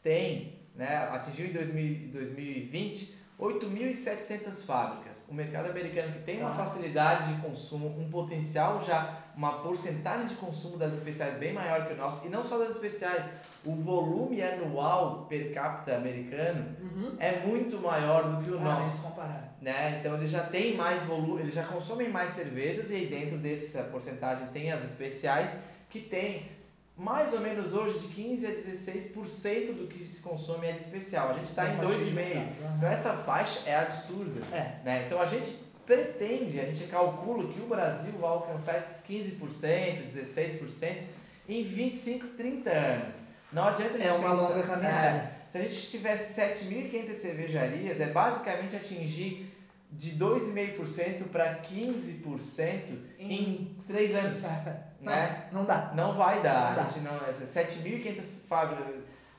tem, né, atingiu em 2000, 2020 8.700 fábricas. O mercado americano que tem uma Ah. facilidade de consumo, um potencial já, uma porcentagem de consumo das especiais bem maior que o nosso, e não só das especiais, o volume anual per capita americano Uhum. é muito maior do que o Ah, nosso, comparar. né? Então ele já tem mais volume, eles já consomem mais cervejas e aí dentro dessa porcentagem tem as especiais que tem mais ou menos hoje de 15 a 16% do que se consome é de especial. A gente está É em faixa de 2,5. mercado, aham. Então essa faixa é absurda, É. né? Então a gente pretende, a gente calcula que o Brasil vai alcançar esses 15%, 16% em 25, 30 anos. Não adianta a gente É uma pensar- longa caminhada. É, se a gente tivesse 7.500 cervejarias, é basicamente atingir de 2,5% para 15% em 3 anos. Não, né? não dá. Não vai dar. Não dá. A gente não, essa 7.500 fábricas.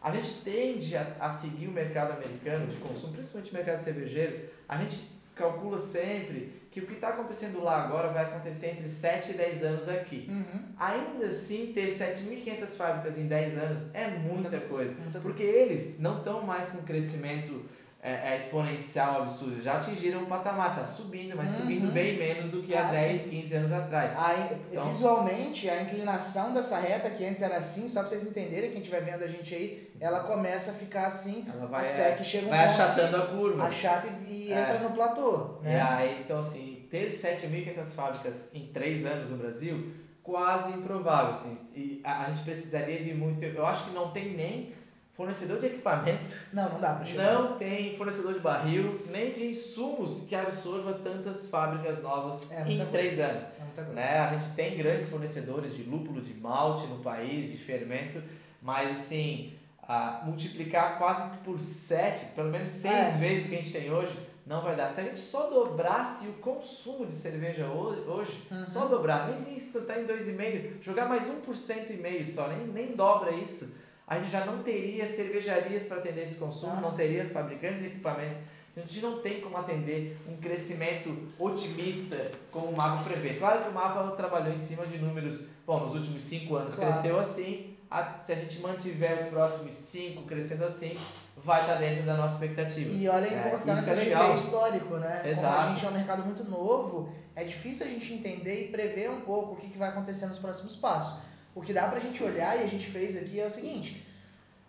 A gente tende a, a seguir o mercado americano de consumo, principalmente o mercado cervejeiro. A gente calcula sempre que o que está acontecendo lá agora vai acontecer entre 7 e 10 anos aqui. Uhum. Ainda assim, ter 7.500 fábricas em 10 anos é muita coisa. Muita coisa. Porque eles não estão mais com crescimento é, é, exponencial absurdo. Já atingiram um patamar, tá subindo, mas Uhum. subindo bem menos do que há Ah, 10, sim. 15 anos atrás. A Então- visualmente, a inclinação dessa reta, que antes era assim, só pra vocês entenderem, quem estiver vendo a gente aí, ela começa a ficar assim Ela vai, até que chega um vai achatando a curva. achata e, e É. entra no platô, né? aí, então assim, ter 7.500 fábricas em 3 anos no Brasil, quase improvável. Assim. E a, a gente precisaria de muito. Eu acho que não tem nem fornecedor de equipamento, Não, não dá chegar. não tem fornecedor de barril, nem de insumos que absorva tantas fábricas novas É, em 3 anos. É. Né? A gente tem grandes fornecedores de lúpulo, de malte no país, de fermento, mas assim, a multiplicar quase por 7, pelo menos 6 É. vezes o que a gente tem hoje, não vai dar. Se a gente só dobrasse o consumo de cerveja ho- hoje, Uhum. só dobrar, nem tá em 2,5, jogar mais 1% e meio só, nem, nem dobra isso, a gente já não teria cervejarias para atender esse consumo, Ah. não teria fabricantes de equipamentos. A gente não tem como atender um crescimento otimista como o mapa prevê. Claro que o mapa trabalhou em cima de números, bom, nos últimos cinco anos Claro. cresceu assim, a- se a gente mantiver os próximos cinco crescendo assim, vai estar dentro da nossa expectativa. E olha a É, importância é de ter histórico, né? Como a Exato. gente é um mercado muito novo, é difícil a gente entender e prever um pouco o que, que vai acontecer nos próximos passos. O que dá pra gente olhar e a gente fez aqui é o seguinte: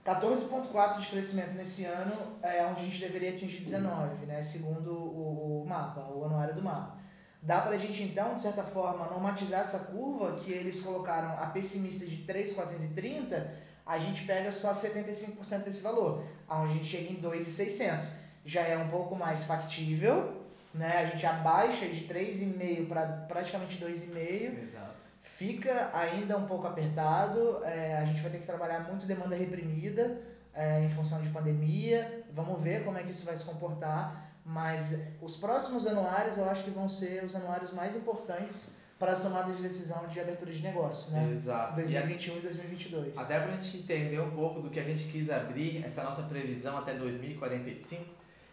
14,4% de crescimento nesse ano é onde a gente deveria atingir 19%, né? segundo o, mapa, o anuário do mapa. Dá para a gente, então, de certa forma, normatizar essa curva que eles colocaram a pessimista de 3,430, a gente pega só 75% desse valor, onde a gente chega em 2,600. Já é um pouco mais factível, né? A gente abaixa de 3,5 para praticamente 2,5. Exato. Fica ainda um pouco apertado, é, a gente vai ter que trabalhar muito demanda reprimida é, em função de pandemia. Vamos ver como é que isso vai se comportar, mas os próximos anuários eu acho que vão ser os anuários mais importantes para as tomadas de decisão de abertura de negócio, né? Exato. 2021 e, e 2022. Até para a gente entender um pouco do que a gente quis abrir, essa nossa previsão até 2045,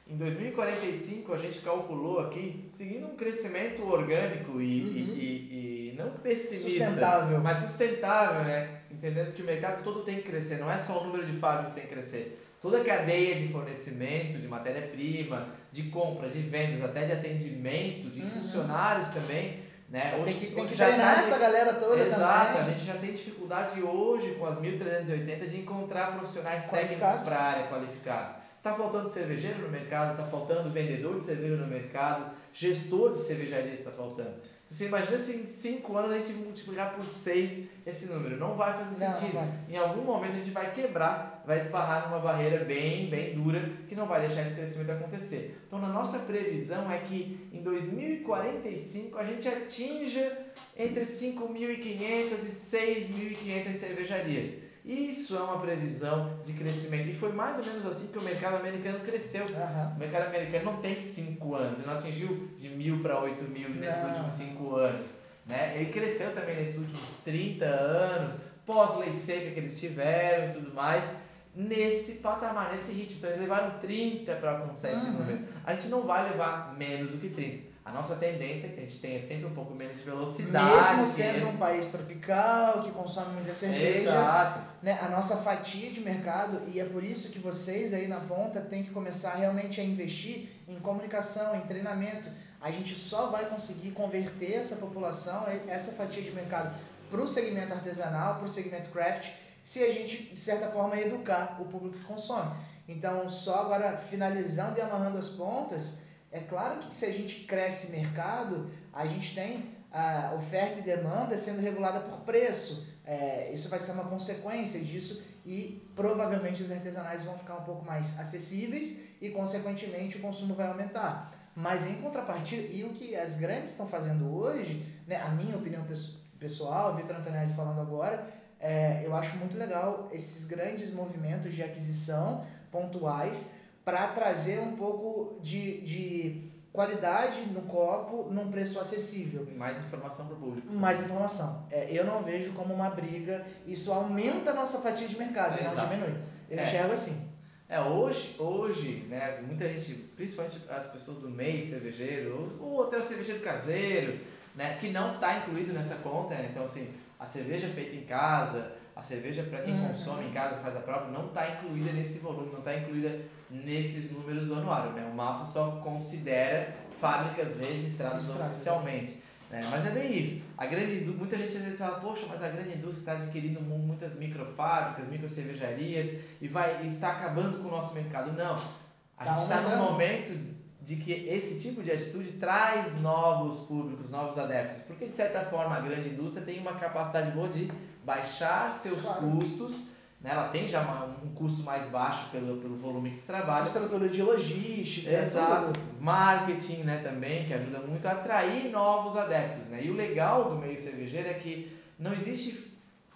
em 2045 a gente calculou aqui, seguindo um crescimento orgânico e, uhum. e, e, e, não pessimista, sustentável. mas sustentável, né? Entendendo que o mercado todo tem que crescer, não é só o número de fábricas que tem que crescer. Toda a cadeia de fornecimento, de matéria-prima, de compra, de vendas, até de atendimento, de uhum. funcionários também. Né? Hoje, tem que, tem que treinar tá essa galera toda Exato, também. a gente já tem dificuldade hoje com as 1380 de encontrar profissionais técnicos para a área qualificados. Está faltando cervejeiro no mercado, está faltando vendedor de cerveja no mercado, gestor de cervejaria está faltando. Então, você imagina se em 5 anos a gente multiplicar por 6 esse número. Não vai fazer não, sentido. Vai. Em algum momento a gente vai quebrar, vai esbarrar numa barreira bem, bem dura que não vai deixar esse crescimento acontecer. Então, na nossa previsão é que em 2045 a gente atinja entre 5.500 e 6.500 cervejarias. Isso é uma previsão de crescimento. E foi mais ou menos assim que o mercado americano cresceu. Uhum. O mercado americano não tem 5 anos, ele não atingiu de mil para 8 mil nesses não. últimos 5 anos. Né? Ele cresceu também nesses últimos 30 anos, pós-lei seca que eles tiveram e tudo mais, nesse patamar, nesse ritmo. Então eles levaram 30 para alcançar esse uhum. número. A gente não vai levar menos do que 30. A nossa tendência é que a gente tenha sempre um pouco menos de velocidade. Mesmo sendo um país tropical, que consome muita cerveja. Exato. Né, a nossa fatia de mercado, e é por isso que vocês aí na ponta têm que começar realmente a investir em comunicação, em treinamento. A gente só vai conseguir converter essa população, essa fatia de mercado, para o segmento artesanal, para o segmento craft, se a gente, de certa forma, educar o público que consome. Então, só agora finalizando e amarrando as pontas é claro que se a gente cresce mercado, a gente tem a oferta e demanda sendo regulada por preço. É, isso vai ser uma consequência disso e provavelmente os artesanais vão ficar um pouco mais acessíveis e, consequentemente, o consumo vai aumentar. Mas em contrapartida, e o que as grandes estão fazendo hoje, né, a minha opinião pessoal, Vitor Antonese falando agora, é, eu acho muito legal esses grandes movimentos de aquisição pontuais para trazer um pouco de, de qualidade no copo num preço acessível. Mais informação para o público. Mais informação. É, eu não vejo como uma briga, isso aumenta a nossa fatia de mercado, é, não exato. diminui. Eu é. enxergo assim. É, hoje, hoje, né, muita gente, principalmente as pessoas do meio cervejeiro, ou, ou até o cervejeiro caseiro, né, que não está incluído nessa conta, né? então assim, a cerveja feita em casa, a cerveja para quem uhum. consome em casa, faz a própria, não está incluída nesse volume, não está incluída nesses números do anuário. Né? O mapa só considera fábricas registradas Registrado. oficialmente. Né? Mas é bem isso. A grande muita gente às vezes fala, poxa, mas a grande indústria está adquirindo muitas microfábricas, microcervejarias e vai está acabando com o nosso mercado. Não. A tá gente está num momento de que esse tipo de atitude traz novos públicos, novos adeptos. Porque, de certa forma, a grande indústria tem uma capacidade boa de baixar seus claro. custos né? Ela tem já uma, um custo mais baixo pelo, pelo volume que se trabalha. Estrutura de logística. Exato. Marketing né, também, que ajuda muito a atrair novos adeptos. Né? E o legal do meio cervejeiro é que não existe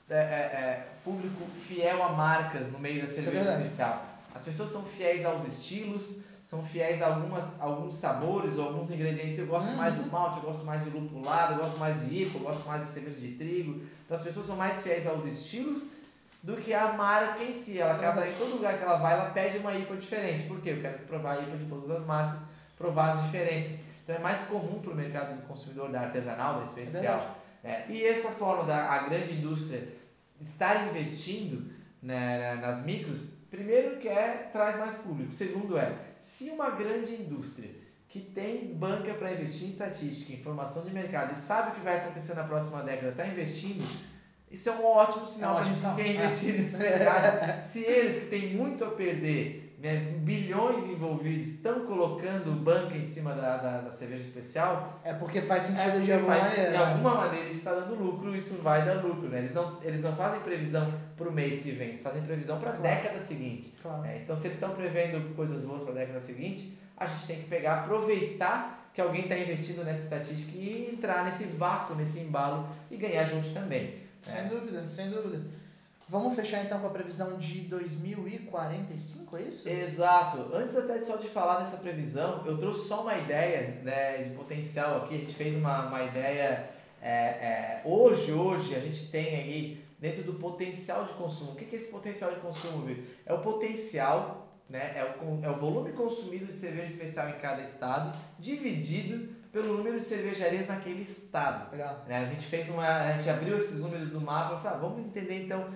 é, é, é, público fiel a marcas no meio da é cerveja é especial. As pessoas são fiéis aos estilos, são fiéis a algumas, alguns sabores ou alguns ingredientes. Eu gosto uhum. mais do malte, eu gosto mais de lupulado, eu gosto mais de IPA, eu gosto mais de cerveja de trigo. Então as pessoas são mais fiéis aos estilos do que a marca em si. Ela acaba em todo lugar que ela vai, ela pede uma IPA diferente. Por quê? Eu quero provar a IPA de todas as marcas, provar as diferenças. Então é mais comum para o mercado do consumidor da artesanal, da especial. É e essa forma da a grande indústria estar investindo né, nas micros, primeiro que é, traz mais público. Segundo é, se uma grande indústria que tem banca para investir em estatística, informação de mercado e sabe o que vai acontecer na próxima década, está investindo, Isso é um ótimo sinal É para a gente que quer investir nesse mercado. Se eles que têm muito a perder, né, bilhões envolvidos, estão colocando banca em cima da, da, da cerveja especial, É porque faz é sentido porque de alguma faz- de alguma maneira isso está dando lucro, isso vai dar lucro. Né? Eles, não, eles não fazem previsão para o mês que vem, eles fazem previsão para a Claro. década seguinte. Claro. É, então, se eles estão prevendo coisas boas para a década seguinte, a gente tem que pegar, aproveitar que alguém está investindo nessa estatística e entrar nesse vácuo, nesse embalo e ganhar junto também. Sem É. dúvida, sem dúvida. Vamos fechar então com a previsão de 2045, é isso? Exato. Antes até só de falar dessa previsão, eu trouxe só uma ideia né, de potencial aqui. A gente fez uma, uma ideia. é, é, hoje, hoje, a gente tem aí dentro do potencial de consumo. O que é esse potencial de consumo, Vitor? É o potencial, né, é, o, é o volume consumido de cerveja especial em cada estado, dividido pelo número de cervejarias naquele estado. Legal. Né? A gente fez uma. A gente abriu esses números do mapa e falou, ah, vamos entender então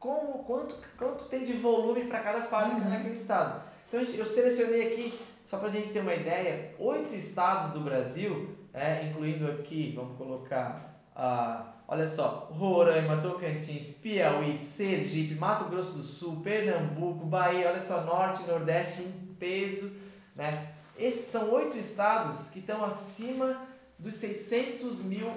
como, quanto, quanto tem de volume para cada fábrica Uhum. naquele estado. Então eu selecionei aqui, só para a gente ter uma ideia, oito estados do Brasil, é, incluindo aqui, vamos colocar, ah, olha só, Roraima, Tocantins, Piauí, Sergipe, Mato Grosso do Sul, Pernambuco, Bahia, olha só, Norte e Nordeste em peso, né? Esses são oito estados que estão acima dos 600 mil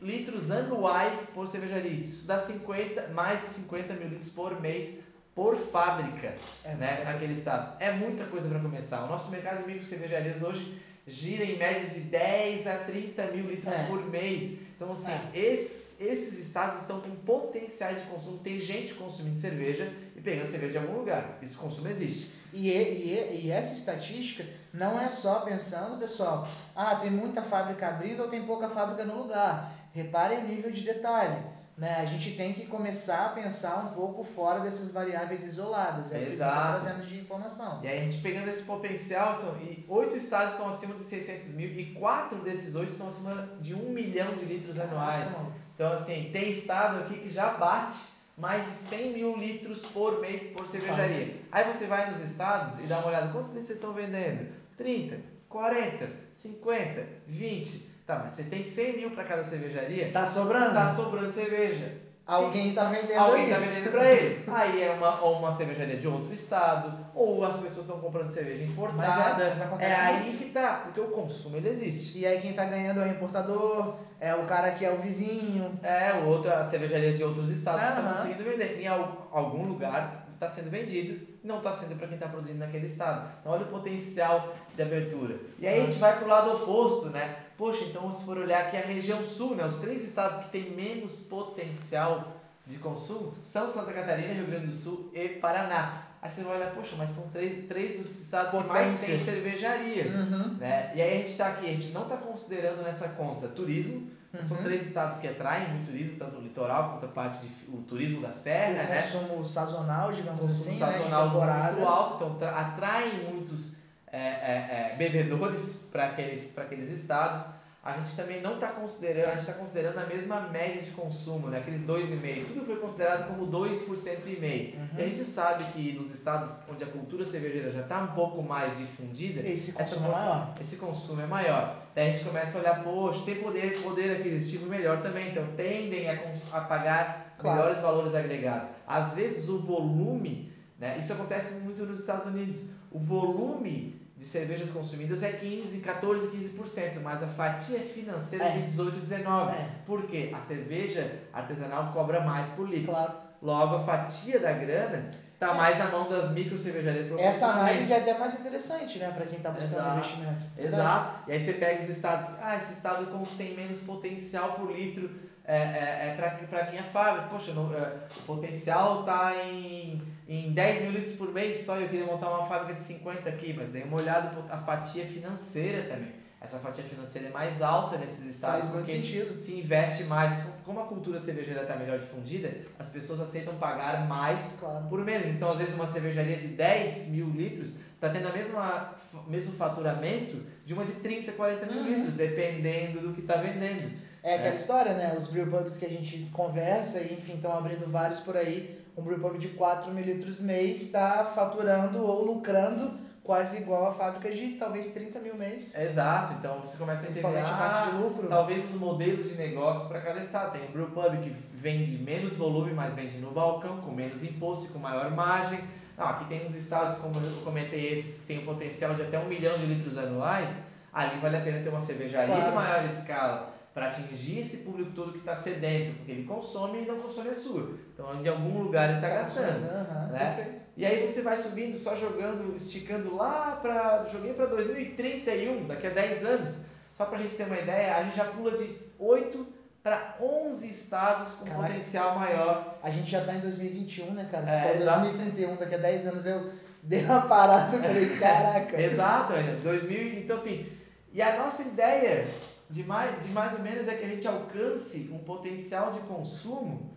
litros anuais por cervejaria. Isso dá 50, mais de 50 mil litros por mês por fábrica É, né, naquele estado. É muita coisa para começar. O nosso mercado de micro cervejarias hoje gira em média de 10 a 30 mil litros É. por mês. Então, assim, É. esses, esses estados estão com potenciais de consumo. Tem gente consumindo cerveja e pegando cerveja de algum lugar. Esse consumo existe. E, e, e essa estatística não é só pensando, pessoal, ah, tem muita fábrica abrida ou tem pouca fábrica no lugar. Reparem o nível de detalhe. Né? A gente tem que começar a pensar um pouco fora dessas variáveis isoladas. É o que está Exato. trazendo de informação. E aí a gente pegando esse potencial, então, e oito estados estão acima de 600 mil e quatro desses oito estão acima de um milhão de litros anuais. Caraca, Então, assim, tem estado aqui que já bate mais de 100 mil litros por mês por cervejaria. Aí você vai nos estados e dá uma olhada, quantos litros vocês estão vendendo? 30, 40, 50, 20. Tá, mas você tem 100 mil para cada cervejaria, Tá sobrando? tá sobrando cerveja. Alguém tá vendendo Alguém isso. está vendendo para eles. Aí é uma, ou uma cervejaria de outro estado, ou as pessoas estão comprando cerveja importada. Mas é, mas É aí muito. que tá, porque o consumo ele existe. E aí quem tá ganhando é o importador, é o cara que é o vizinho. É, o outro, as cervejarias de outros estados que estão Aham. conseguindo vender. Em al- algum lugar está sendo vendido, não está sendo para quem está produzindo naquele estado. Então olha o potencial de abertura. E aí a gente Nossa. vai para o lado oposto, né? Poxa, então se for olhar aqui a região sul, né? Os três estados que têm menos potencial de consumo são Santa Catarina, Rio Grande do Sul e Paraná. Aí você vai olhar, poxa, mas são três, três dos estados que mais têm Potências. cervejarias. Uhum. Né? E aí a gente está aqui, a gente não está considerando nessa conta turismo, são Uhum. três estados que atraem muito turismo, tanto o litoral quanto a parte de o turismo da O serra, né? consumo sazonal, digamos Consumo assim, sazonal né? De temporada. muito alto, então tra- atraem muitos é, é, é, bebedores para aqueles, aqueles estados. A gente também não está considerando, a gente está considerando a mesma média de consumo, né? aqueles 2,5%. Tudo foi considerado como 2% e meio. Uhum. E a gente sabe que nos estados onde a cultura cervejeira já está um pouco mais difundida, Esse consumo é maior. esse consumo é maior. Daí a gente começa a olhar, poxa, tem poder, poder aquisitivo melhor também, então tendem a, a pagar Claro. melhores valores agregados. Às vezes o volume, né, isso acontece muito nos Estados Unidos, o volume de cervejas consumidas é 15, 14, 15%, mas a fatia financeira é, É. de 18, 19. É, Por quê? A cerveja artesanal cobra mais por litro. claro. Logo, a fatia da grana está É. mais na mão das micro cervejarias Essa análise é até mais interessante, né? Pra quem tá buscando Exato. investimento. Exato. E aí você pega os estados, ah, esse estado tem menos potencial por litro é, é, é para minha fábrica. Poxa, não, é, o potencial está em, em 10 mil litros por mês só e eu queria montar uma fábrica de 50 aqui, mas dei uma olhada a fatia financeira também. Essa fatia financeira é mais alta nesses estados Faz porque sentido. se investe mais. Como a cultura cervejeira está melhor difundida, as pessoas aceitam pagar mais Claro. por menos. Então, às vezes, uma cervejaria de 10 mil litros está tendo a mesma mesmo faturamento de uma de 30, 40 mil Uhum. litros, dependendo do que está vendendo. É aquela É. história, né? Os brewpubs que a gente conversa e, enfim, estão abrindo vários por aí. Um brewpub de 4 mil litros mês está faturando ou lucrando quase igual a fábricas de talvez 30 mil mês. Exato, então você começa a entender, parte ah, de lucro. talvez os modelos de negócio para cada estado. Tem o Brewpub que vende menos volume, mas vende no balcão, com menos imposto e com maior margem. Não, aqui tem uns estados, como eu comentei, esses que têm o potencial de até um milhão de litros anuais, ali vale a pena ter uma cervejaria Claro. de maior escala para atingir esse público todo que está sedento, porque ele consome e não consome a sua. Então, em algum lugar ele está gastando. Aham, né? Perfeito. E aí você vai subindo, só jogando, esticando lá para. Joguei para 2031, daqui a 10 anos. Só para a gente ter uma ideia, a gente já pula de 8 para 11 estados com Caraca. potencial maior. A gente já tá em 2021, né, cara? Se É, for exato. 2031, daqui a 10 anos eu dei uma parada e falei, caraca. Exato, é, 2000. Então, assim, e a nossa ideia de mais, de mais ou menos é que a gente alcance um potencial de consumo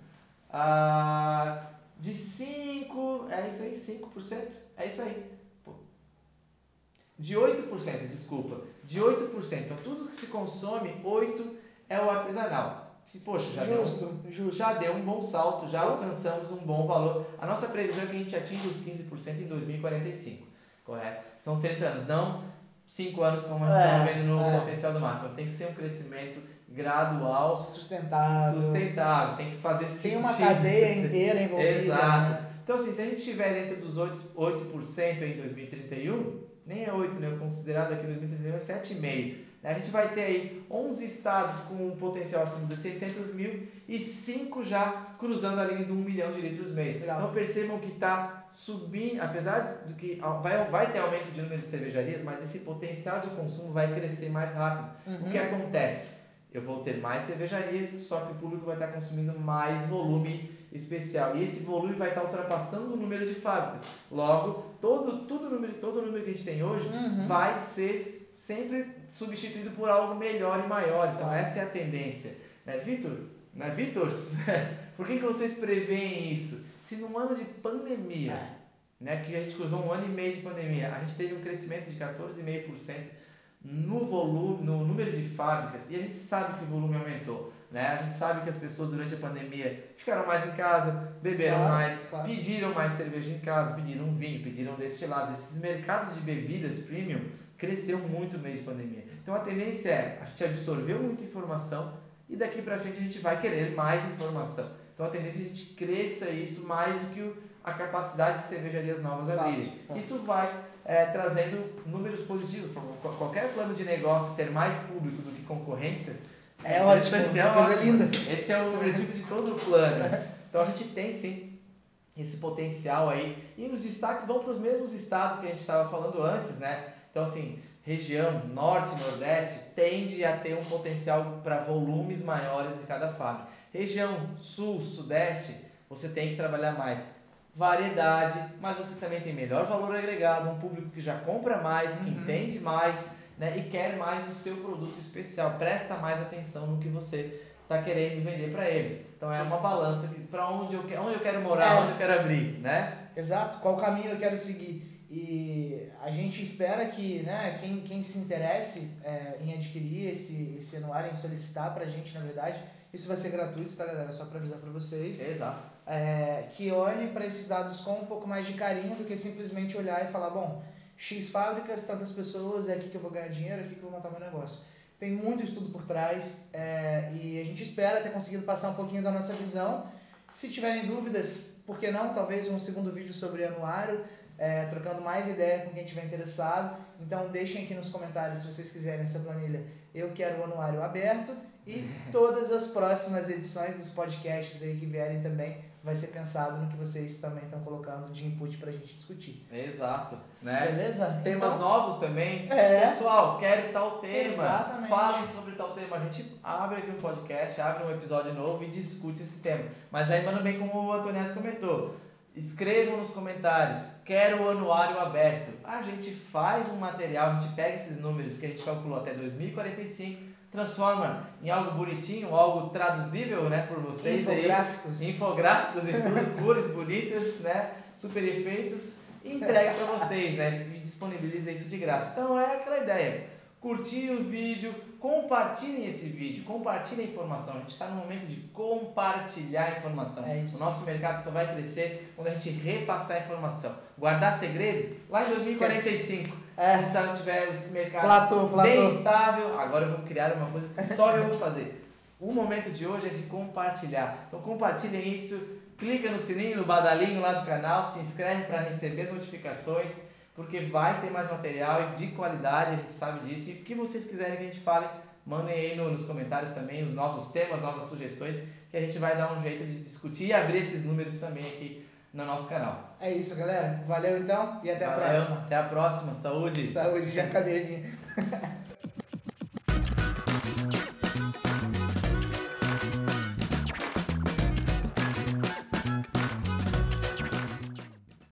ah, de 5, é isso aí, 5%? É isso aí. Pô. De 8%, desculpa. De 8%. Então, tudo que se consome, 8% é o artesanal. Se, poxa, já deu, Justo, justo. já deu um bom salto, já alcançamos um bom valor. A nossa previsão é que a gente atinja os 15% em 2045, correto? São os 30 anos, não 5 anos como a gente É, estava vendo no é. potencial do máximo. Tem que ser um crescimento gradual, Sustentável. sustentável, tem que fazer Tem uma sentido. cadeia inteira envolvida. Exato. né? Então, assim, se a gente estiver dentro dos 8%, 8% em 2031, nem é 8, né? Considerado aqui em 2031 é 7,5%. A gente vai ter aí 11 estados com um potencial acima de 600 mil e 5 já cruzando a linha de 1 milhão de litros mês. Legal. Então percebam que está subindo, apesar de que vai, vai ter aumento de número de cervejarias, mas esse potencial de consumo vai crescer mais rápido. Uhum. O que acontece? Eu vou ter mais cervejarias, só que o público vai estar consumindo mais volume especial. E esse volume vai estar ultrapassando o número de fábricas. Logo, todo, todo, número, todo o número que a gente tem hoje Uhum. vai ser sempre substituído por algo melhor e maior. Então, essa é a tendência. Né, Vitor? Né, Vitor? Por que, que vocês preveem isso? Se num ano de pandemia, É. né, que a gente cruzou um ano e meio de pandemia, a gente teve um crescimento de 14,5% no volume, no número de fábricas, e a gente sabe que o volume aumentou, né? A gente sabe que as pessoas durante a pandemia ficaram mais em casa, beberam Claro, mais, claro. pediram mais cerveja em casa, pediram vinho, pediram destilados. Esses mercados de bebidas premium cresceu muito no meio de pandemia. Então a tendência é a gente absorveu muita informação e daqui para frente a gente vai querer mais informação. Então a tendência é a gente cresça isso mais do que a capacidade de cervejarias novas Fato, abrirem. fato. Isso vai é, trazendo números positivos. Qualquer plano de negócio ter mais público do que concorrência É ótimo, interessante, é coisa linda. Esse é o objetivo de todo o plano. Então a gente tem sim esse potencial aí. E os destaques vão para os mesmos estados que a gente estava falando antes, né? Então, assim, região norte, nordeste tende a ter um potencial para volumes maiores de cada fábrica. Região sul, sudeste, você tem que trabalhar mais variedade, mas você também tem melhor valor agregado, um público que já compra mais, que Uhum. entende mais, né? E quer mais do seu produto especial, presta mais atenção no que você está querendo vender para eles. Então é uma balança para onde eu, que- onde eu quero morar, É. onde eu quero abrir, né? Exato, qual caminho eu quero seguir. E a gente espera que né, quem, quem se interesse é, em adquirir esse, esse anuário, em solicitar pra gente, na verdade, isso vai ser gratuito, tá galera? Só pra avisar pra vocês. Exato. É, que olhe para esses dados com um pouco mais de carinho do que simplesmente olhar e falar, bom, X fábricas, tantas pessoas, é aqui que eu vou ganhar dinheiro, é aqui que eu vou montar meu negócio. Tem muito estudo por trás é, e a gente espera ter conseguido passar um pouquinho da nossa visão. Se tiverem dúvidas, por que não? Talvez um segundo vídeo sobre anuário, é, trocando mais ideia com quem estiver interessado. Então deixem aqui nos comentários se vocês quiserem essa planilha. Eu quero o anuário aberto e todas as próximas edições dos podcasts aí que vierem também vai ser pensado no que vocês também estão colocando de input pra gente discutir. Exato. Né? Beleza? Temas Então, novos também. É. Pessoal, quero tal tema. Exatamente. Falem sobre tal tema. A gente abre aqui um podcast, abre um episódio novo e discute esse tema. Mas lembrando bem como o Antonias comentou. Escrevam nos comentários, quero o anuário aberto. A gente faz um material, a gente pega esses números que a gente calculou até 2045, transforma em algo bonitinho, algo traduzível né, por vocês aí infográficos. infográficos e tudo, cores bonitas, né? Super efeitos, e entrega para vocês, né? E disponibiliza isso de graça. Então é aquela ideia. Curtir o vídeo, compartilhem esse vídeo, compartilhem a informação. A gente está no momento de compartilhar a informação. É. O nosso mercado só vai crescer quando a gente repassar a informação. Guardar segredo? Lá em 2045. É. Quando tiver esse mercado Platô, platô. bem estável, agora eu vou criar uma coisa que só eu vou fazer. O momento de hoje é de compartilhar. Então compartilhem isso, clica no sininho, no badalinho lá do canal, se inscreve para receber as notificações porque vai ter mais material de qualidade, a gente sabe disso. E o que vocês quiserem que a gente fale, mandem aí no, nos comentários também os novos temas, novas sugestões, que a gente vai dar um jeito de discutir e abrir esses números também aqui no nosso canal. É isso, galera. Valeu então e até Valeu, a próxima. Até a próxima. Saúde! Saúde, já acabei a minha.